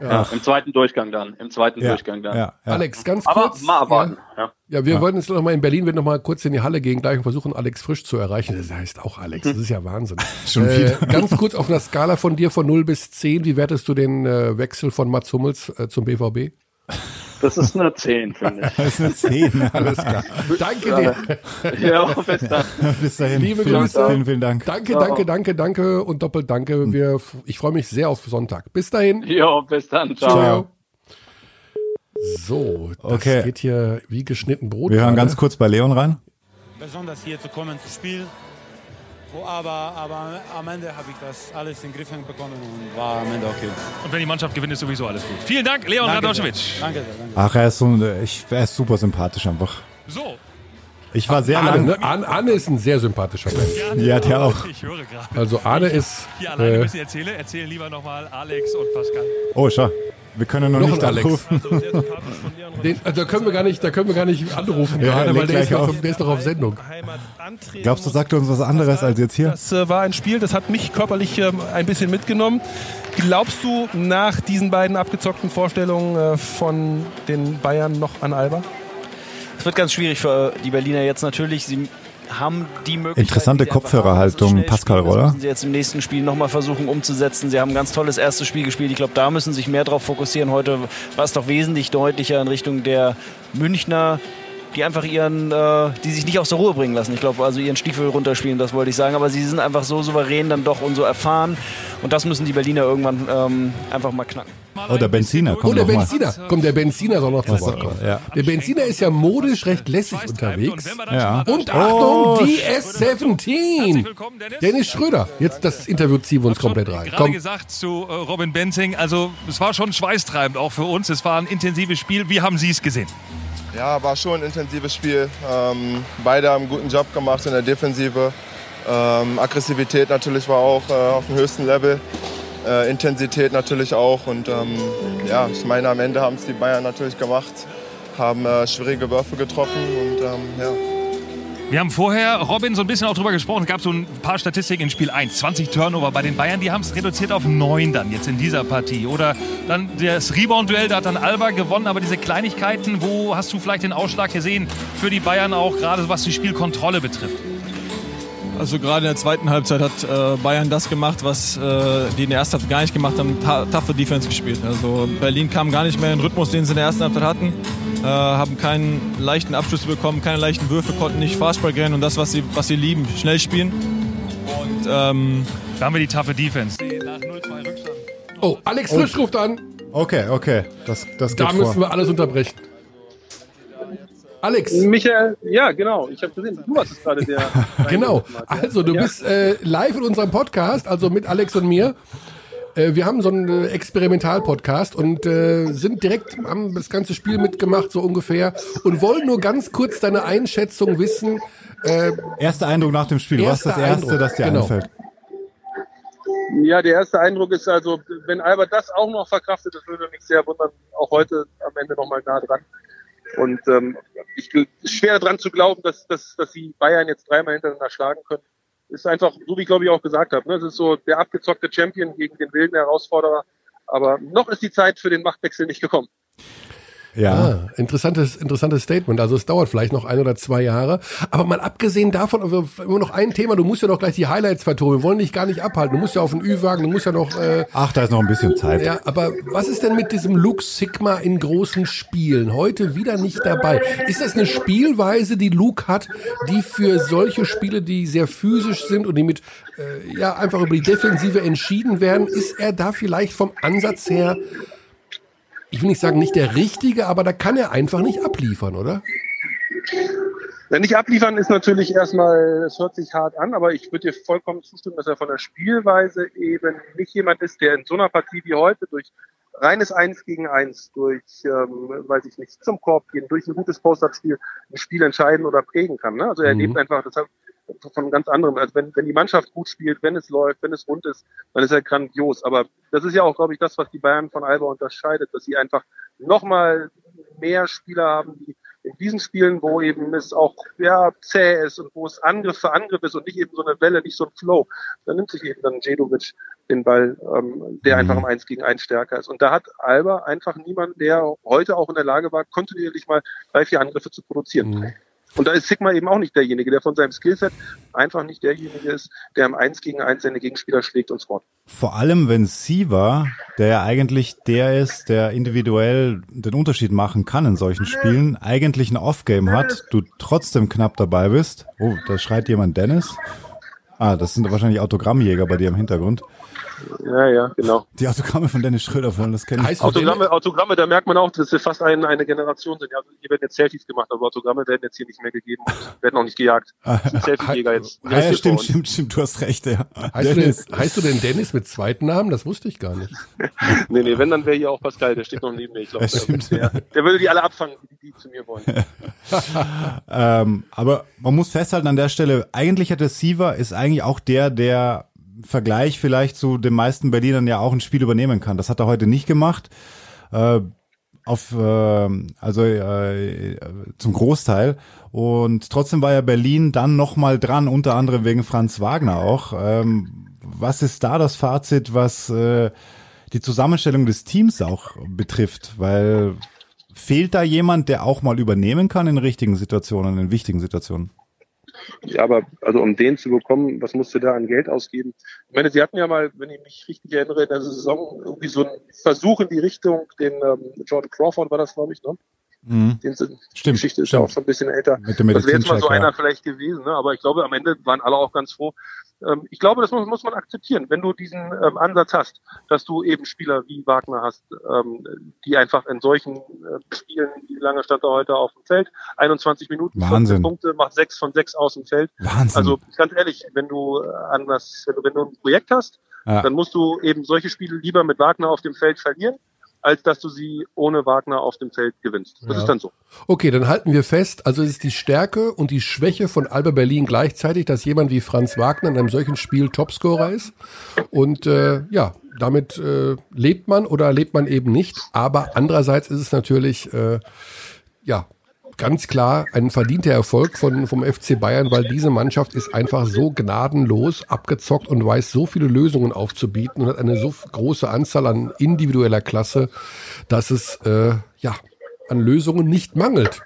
Ja, im zweiten Durchgang dann. Im zweiten ja, Durchgang dann. ja, ja. Alex, ganz Aber kurz. mal abwarten. Ja. Ja, ja wir wollen jetzt noch mal in Berlin, wir noch mal kurz in die Halle gehen gleich und versuchen, Alex Frisch zu erreichen. Das heißt auch Alex, das ist ja Wahnsinn. Schon äh, wieder. ganz kurz auf einer Skala von dir von 0 bis 10, wie wertest du den äh, Wechsel von Mats Hummels äh, zum BVB? Das ist eine 10, finde ich. Das ist eine Szene. Alles klar. Danke dir. ja, bis dann. Bis dahin. Liebe vielen, Grüße. Vielen, vielen Dank. Danke, danke, danke, danke und doppelt danke. Wir, ich freue mich sehr auf Sonntag. Bis dahin. Jo, bis dann. Ciao. Ciao. So, das Okay. geht hier wie geschnitten Brot. Wir hören gerade. ganz kurz bei Leon rein. besonders hier zu kommen zu spielen. Wo aber, aber am Ende habe ich das alles in den Griff bekommen und war am Ende okay. Und wenn die Mannschaft gewinnt, ist sowieso alles gut. Vielen Dank, Leon Danke Radoschewitsch. sehr. Danke sehr. Danke. Ach, er ist, so, ich, er ist super sympathisch einfach. So, Ich war sehr Arne, lang. ne? Arne, Arne ist ein sehr sympathischer Mensch. Ja, der auch. ich höre gerade. Also Arne ist Hier alleine äh, müssen erzählen. Erzählen lieber nochmal Alex und Pascal. Oh, schau. Wir können noch, Noch nicht anrufen. den, äh, da können wir gar nicht, da können wir gar nicht anrufen Ja, gerade, weil der ist, noch, auf. der ist noch auf Sendung. Glaubst du, sagt er uns was anderes als jetzt hier? Das äh, war ein Spiel, das hat mich körperlich ähm, ein bisschen mitgenommen. Glaubst du nach diesen beiden abgezockten Vorstellungen äh, von den Bayern noch an Alba? Es wird ganz schwierig für die Berliner jetzt natürlich. Sie haben die Möglichkeit. Interessante Kopfhörerhaltung, Pascal Roller. müssen sie jetzt im nächsten Spiel nochmal versuchen umzusetzen. Sie haben ein ganz tolles erstes Spiel gespielt. Ich glaube, da müssen sie sich mehr drauf fokussieren. Heute war es doch wesentlich deutlicher in Richtung der Münchner, die einfach ihren, äh, die sich nicht aus der Ruhe bringen lassen. Ich glaube, also ihren Stiefel runterspielen, das wollte ich sagen. Aber sie sind einfach so souverän dann doch und so erfahren. Und das müssen die Berliner irgendwann ähm, einfach mal knacken. Oh, der Benziner Oh, kommt der noch mal. Benziner. Komm, der Benziner soll noch zu Wort kommen. Ja. Der Benziner ist ja modisch recht lässig unterwegs. Ja. Und Oh, Achtung, DS17. Dennis Schröder. Jetzt das Interview ziehen wir uns komplett rein. Gerade Komm. gesagt zu äh, Robin Benzing, also es war schon schweißtreibend auch für uns. Es war ein intensives Spiel. Wie haben Sie es gesehen? Ja, war schon ein intensives Spiel. Ähm, beide haben einen guten Job gemacht in der Defensive. Ähm, Aggressivität natürlich war auch äh, auf dem höchsten Level. Äh, Intensität natürlich auch. Und ähm, ja, ich meine, am Ende haben es die Bayern natürlich gemacht, haben äh, schwierige Würfe getroffen und ähm, ja. Wir haben vorher, Robin, so ein bisschen auch drüber gesprochen. Es gab so ein paar Statistiken in Spiel 1. 20 Turnover bei den Bayern. Die haben es reduziert auf 9 dann jetzt in dieser Partie. Oder dann das Rebound-Duell, da hat dann Alba gewonnen. Aber diese Kleinigkeiten, wo hast du vielleicht den Ausschlag gesehen für die Bayern auch, gerade was die Spielkontrolle betrifft? Also gerade in der zweiten Halbzeit hat äh, Bayern das gemacht, was äh, die in der ersten Halbzeit gar nicht gemacht haben, ta taffe Defense gespielt. Also Berlin kam gar nicht mehr in den Rhythmus, den sie in der ersten Halbzeit hatten, äh, haben keinen leichten Abschluss bekommen, keine leichten Würfe, konnten nicht Fastball rennen und das, was sie, was sie lieben, schnell spielen. Und ähm, da haben wir die taffe Defense. Oh, Alex Frisch ruft an. Okay, okay. Das, das Da geht müssen vor. wir alles unterbrechen. Alex. Michael, ja, genau. Ich habe gesehen, du hast es gerade der. Genau. Also, du Ja. bist äh, live in unserem Podcast, also mit Alex und mir. Äh, wir haben so einen äh, Experimental-Podcast und äh, sind direkt, haben das ganze Spiel mitgemacht, so ungefähr, und wollen nur ganz kurz deine Einschätzung wissen. Äh, Erster Eindruck nach dem Spiel. Was ist das Erste, Eindruck, das dir genau. einfällt? Ja, der erste Eindruck ist also, wenn Albert das auch noch verkraftet, das würde mich sehr wundern. Auch heute am Ende nochmal nah dran. Und ähm, ich gl- schwer dran zu glauben, dass, dass, dass sie Bayern jetzt dreimal hintereinander schlagen können. Ist einfach, so wie ich glaube ich auch gesagt habe, ne? es ist so der abgezockte Champion gegen den wilden Herausforderer. Aber noch ist die Zeit für den Machtwechsel nicht gekommen. Ja. Ah, interessantes, interessantes Statement. Also es dauert vielleicht noch ein oder zwei Jahre. Aber mal abgesehen davon, aber immer noch ein Thema, du musst ja noch gleich die Highlights vertonen. Wir wollen dich gar nicht abhalten. Du musst ja auf den Ü-Wagen, du musst ja noch. Äh, Ach, da ist noch ein bisschen Zeit. ja, aber was ist denn mit diesem Luke Sigma in großen Spielen? Heute wieder nicht dabei. Ist das eine Spielweise, die Luke hat, die für solche Spiele, die sehr physisch sind und die mit äh, ja einfach über die Defensive entschieden werden, ist er da vielleicht vom Ansatz her ich will nicht sagen, nicht der Richtige, aber da kann er einfach nicht abliefern, oder? Ja, nicht abliefern ist natürlich erstmal, es hört sich hart an, aber ich würde dir vollkommen zustimmen, dass er von der Spielweise eben nicht jemand ist, der in so einer Partie wie heute durch reines Eins gegen Eins, durch, ähm, weiß ich nicht, zum Korb gehen, durch ein gutes Post-Up-Spiel ein Spiel entscheiden oder prägen kann. Ne? Also er Mhm. lebt einfach das von ganz anderem. Also wenn, wenn die Mannschaft gut spielt, wenn es läuft, wenn es rund ist, dann ist er grandios. Aber das ist ja auch, glaube ich, das, was die Bayern von Alba unterscheidet, dass sie einfach nochmal mehr Spieler haben, die in diesen Spielen, wo eben es auch ja, zäh ist und wo es Angriff für Angriff ist und nicht eben so eine Welle, nicht so ein Flow, dann nimmt sich eben dann Jedovic den Ball, ähm, der einfach im 1 gegen 1 stärker ist. Und da hat Alba einfach niemanden, der heute auch in der Lage war, kontinuierlich mal drei, vier Angriffe zu produzieren. Und da ist Sigma eben auch nicht derjenige, der von seinem Skillset einfach nicht derjenige ist, der im 1 gegen 1 seine Gegenspieler schlägt und scoret. Vor allem, wenn Siva, der ja eigentlich der ist, der individuell den Unterschied machen kann in solchen Spielen, eigentlich ein Off-Game hat, du trotzdem knapp dabei bist. Oh, da schreit jemand Dennis. Ah, das sind wahrscheinlich Autogrammjäger bei dir im Hintergrund. Ja, ja, genau. Die Autogramme von Dennis Schröder wollen, das kenne ich. Autogramme, Autogramme, da merkt man auch, dass wir fast ein, eine Generation sind. Ja, also hier werden jetzt Selfies gemacht, aber Autogramme werden jetzt hier nicht mehr gegeben und werden auch nicht gejagt. Das sind Selfie-Jäger jetzt. Ah, ja, stimmt, stimmt, stimmt, du hast recht, ja. Heißt du, denn, Dennis. heißt du denn Dennis mit zweiten Namen? Das wusste ich gar nicht. Nee, nee, wenn, dann wäre hier auch Pascal, der steht noch neben mir. Ich glaube, Ja, der, der würde die alle abfangen, die, die zu mir wollen. ähm, aber man muss festhalten an der Stelle, eigentlich hat der Siva ist eigentlich auch der, der Vergleich vielleicht zu den meisten Berlinern ja auch ein Spiel übernehmen kann. Das hat er heute nicht gemacht. Äh, auf äh, also äh, zum Großteil und trotzdem war ja Berlin dann noch mal dran unter anderem wegen Franz Wagner auch ähm, was ist da das Fazit was äh, die Zusammenstellung des Teams auch betrifft weil fehlt da jemand der auch mal übernehmen kann in richtigen Situationen in wichtigen Situationen Ja, aber also um den zu bekommen, was musst du da an Geld ausgeben? Ich meine, sie hatten ja mal, wenn ich mich richtig erinnere, in der Saison irgendwie so einen Versuch in die Richtung, den ähm, Jordan Crawford war das, glaube ich, ne? Mhm. Die Geschichte ist ja stimmt. auch schon ein bisschen älter. Das wäre jetzt mal so Medizincheck, ja. einer vielleicht gewesen, ne? aber ich glaube, am Ende waren alle auch ganz froh. Ähm, ich glaube, das muss, muss man akzeptieren, wenn du diesen ähm, Ansatz hast, dass du eben Spieler wie Wagner hast, ähm, die einfach in solchen äh, Spielen, wie lange stand er heute auf dem Feld? 21 Minuten, 14 Wahnsinn. Punkte, macht sechs von sechs aus dem Feld. Wahnsinn. Also ganz ehrlich, wenn du äh, anders, wenn du, wenn du ein Projekt hast, Ja. dann musst du eben solche Spiele lieber mit Wagner auf dem Feld verlieren, als dass du sie ohne Wagner auf dem Feld gewinnst. Das Ja. ist dann so. Okay, dann halten wir fest, also es ist die Stärke und die Schwäche von Alba Berlin gleichzeitig, dass jemand wie Franz Wagner in einem solchen Spiel Topscorer ist. Und äh, ja, damit äh, lebt man oder lebt man eben nicht. Aber andererseits ist es natürlich, äh, ja, ganz klar ein verdienter Erfolg von, vom FC Bayern, weil diese Mannschaft ist einfach so gnadenlos abgezockt und weiß so viele Lösungen aufzubieten und hat eine so große Anzahl an individueller Klasse, dass es äh, ja an Lösungen nicht mangelt.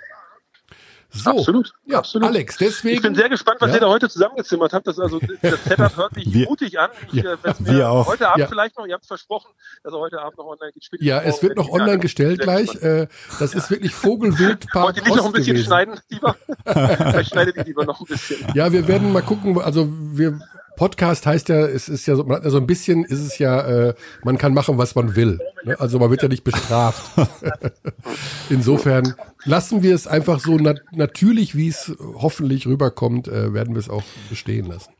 So, Absolut. ja, absolut. Alex, deswegen. Ich bin sehr gespannt, was Ja. ihr da heute zusammengezimmert habt. Das, also, das Setup hört sich Wir- mutig an. Ich, Ja, äh, wir auch. Heute Abend Ja. vielleicht noch, ihr habt es versprochen, dass er heute Abend noch online geht. Ja, es wird noch online gestellt gleich. Äh, das ist wirklich Vogelwildpark Wollt ihr nicht noch ein bisschen gewesen. schneiden, lieber? Vielleicht schneidet ihr lieber noch ein bisschen. Ja, wir werden mal gucken. Also wir Podcast heißt ja, es ist ja so, man hat ja so ein bisschen, ist es ja, äh, man kann machen, was man will. Ne? Also man wird ja nicht bestraft. Insofern lassen wir es einfach so nat natürlich, wie es hoffentlich rüberkommt, äh, werden wir es auch bestehen lassen.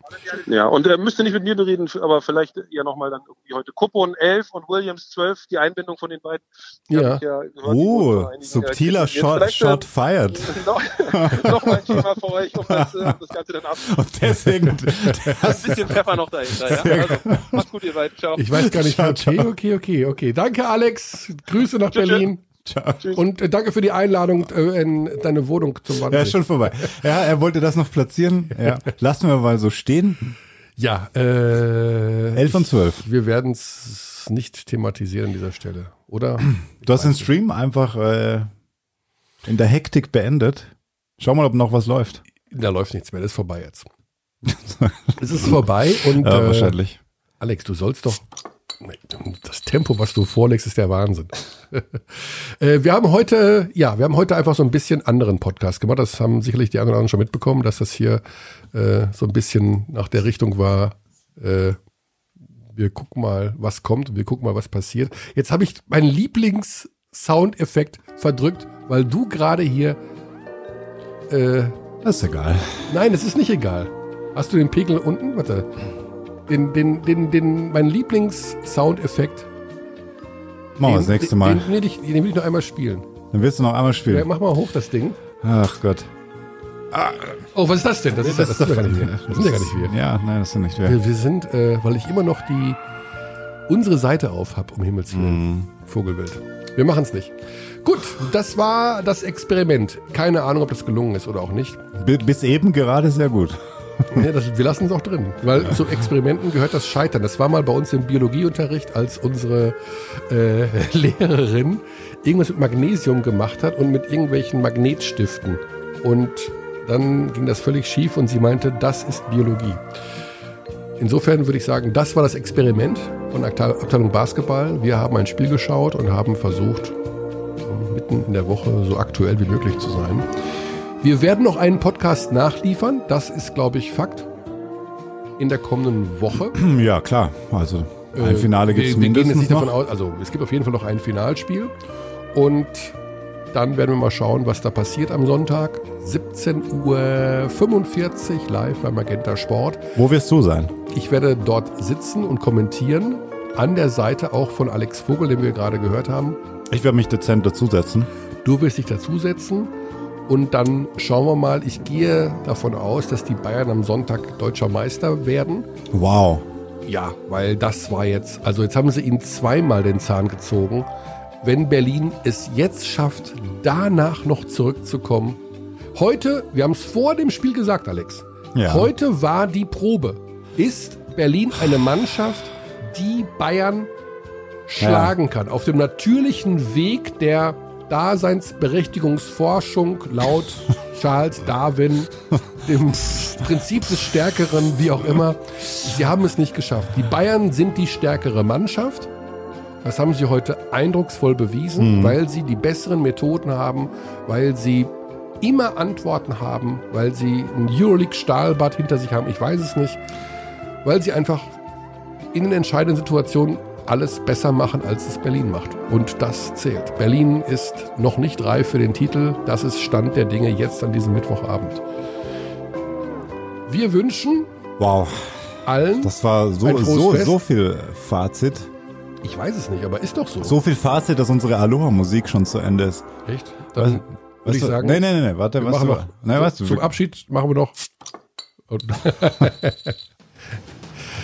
Ja, und er müsste nicht mit mir bereden, aber vielleicht ja nochmal dann irgendwie heute. Kuppon 11 und Williams 12, die Einbindung von den beiden. Ja. die Oh, subtiler. Shot, Shot äh, fired. noch, noch mal ein Thema für euch, um das, äh, das Ganze dann ab. Und deswegen. ein bisschen Pfeffer noch dahinter. Ja? Also, macht's gut, ihr beiden. Ciao. Ich weiß gar nicht, Ciao, okay, ciao. okay, okay, okay. Danke, Alex. Grüße nach tschüss. Berlin. Ciao. Und äh, danke für die Einladung äh, in deine Wohnung zum Wannsee. Ja, ist schon vorbei. Ja, er wollte das noch platzieren. Ja. Lassen wir mal so stehen. Ja, äh, 11 und 12. wir werden es nicht thematisieren an dieser Stelle, oder? Du hast den Stream einfach äh, in der Hektik beendet. Schau mal, ob noch was läuft. Da läuft nichts mehr, das ist vorbei jetzt. es ist vorbei und Ja, äh, wahrscheinlich. Alex, du sollst doch. Das Tempo, was du vorlegst, ist der Wahnsinn. äh, wir haben heute, ja, wir haben heute einfach so ein bisschen anderen Podcast gemacht. Das haben sicherlich die anderen schon mitbekommen, dass das hier äh, so ein bisschen nach der Richtung war. Äh, wir gucken mal, was kommt wir gucken mal, was passiert. Jetzt habe ich meinen Lieblings-Soundeffekt verdrückt, weil du gerade hier. Äh, Das ist egal. Nein, es ist nicht egal. Hast du den Pegel unten? Warte. Den, den, den, den, mein Lieblings-Soundeffekt. Machen wir den- das nächste den, Mal. Den, will ich, den will ich noch einmal spielen. Dann willst du noch einmal Ja, spielen. mach mal hoch das Ding. Ach Gott. Oh, was ist das denn? Das, ist, ja- das, sind ja gar nicht wir. Das sind ja gar nicht wir. Ja, nein, das sind nicht wir. Wir, wir sind, äh, weil ich immer noch die unsere Seite auf habe, um Himmels Willen. Mhm. Vogelwild. Wir machen es nicht. Gut, das war das Experiment. Keine Ahnung, ob das gelungen ist oder auch nicht. Bi- Bis eben gerade sehr gut. Ja, das, wir lassen es auch drin, weil zu Experimenten gehört das Scheitern. Das war mal bei uns im Biologieunterricht, als unsere äh, Lehrerin irgendwas mit Magnesium gemacht hat und mit irgendwelchen Magnetstiften. Und dann ging das völlig schief und sie meinte, das ist Biologie. Insofern würde ich sagen, das war das Experiment von Abte- Abteilung Basketball. Wir haben ein Spiel geschaut und haben versucht, mitten in der Woche so aktuell wie möglich zu sein. Wir werden noch einen Podcast nachliefern. Das ist, glaube ich, Fakt. In der kommenden Woche. Ja, klar. Also ein Äh, Finale wir- gibt es Wir gehen jetzt mindestens nicht davon noch. aus, also es gibt auf jeden Fall noch ein Finalspiel. Und dann werden wir mal schauen, was da passiert am Sonntag. 17.45 Uhr live bei Magenta Sport. Wo wirst du sein? Ich werde dort sitzen und kommentieren. An der Seite auch von Alex Vogel, den wir gerade gehört haben. Ich werde mich dezent dazusetzen. Du wirst dich dazusetzen. Und dann schauen wir mal. Ich gehe davon aus, dass die Bayern am Sonntag deutscher Meister werden. Wow. Ja, weil das war jetzt, also jetzt haben sie ihnen zweimal den Zahn gezogen. Wenn Berlin es jetzt schafft, danach noch zurückzukommen. Heute, wir haben es vor dem Spiel gesagt, Alex. Ja. Heute war die Probe. Ist Berlin eine Mannschaft, die Bayern schlagen kann? Auf dem natürlichen Weg der Daseinsberechtigungsforschung laut Charles Darwin, dem Prinzip des Stärkeren, wie auch immer. Sie haben es nicht geschafft. Die Bayern sind die stärkere Mannschaft. Das haben sie heute eindrucksvoll bewiesen, Mhm. weil sie die besseren Methoden haben, weil sie immer Antworten haben, weil sie ein Euroleague-Stahlbad hinter sich haben. Ich weiß es nicht. Weil sie einfach in den entscheidenden Situationen alles besser machen, als es Berlin macht. Und das zählt. Berlin ist noch nicht reif für den Titel. Das ist Stand der Dinge jetzt an diesem Mittwochabend. Wir wünschen Wow. allen. Das war so, so, Fest. so viel Fazit. Ich weiß es nicht, aber ist doch so. So viel Fazit, dass unsere Aloha-Musik schon zu Ende ist. Echt? Was- Dann würde weißt ich du- sagen. Nee, nee, nee, warte, wir was machen du- noch. Nein, weißt du, zum wir- Abschied machen wir noch.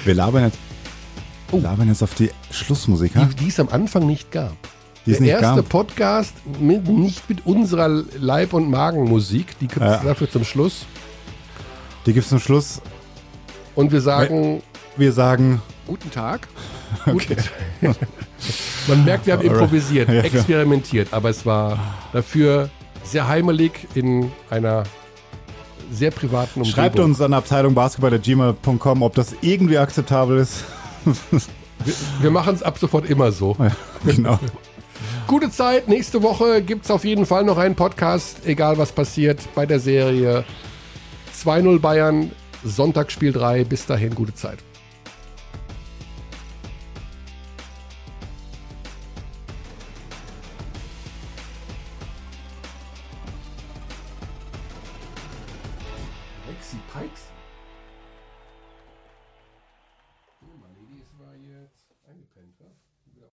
Wir labern jetzt, Oh. labern jetzt auf die Schlussmusik, ha? die, die es am Anfang nicht gab. Die es Der erste gab. Podcast mit, nicht mit unserer Leib- und Magenmusik. Die gibt es Ja. dafür zum Schluss. Die gibt's zum Schluss. Und wir sagen Wir sagen guten Tag. Okay. Guten- Man merkt, wir haben improvisiert, experimentiert, aber es war dafür sehr heimelig in einer sehr privaten Umgebung. Schreibt uns an Abteilung Basketball.gmail.com, ob das irgendwie akzeptabel ist. Wir, wir machen es ab sofort immer so. genau. Gute Zeit. Nächste Woche gibt es auf jeden Fall noch einen Podcast, egal was passiert bei der Serie. 2-0 Bayern, Sonntagsspiel 3. Bis dahin, gute Zeit.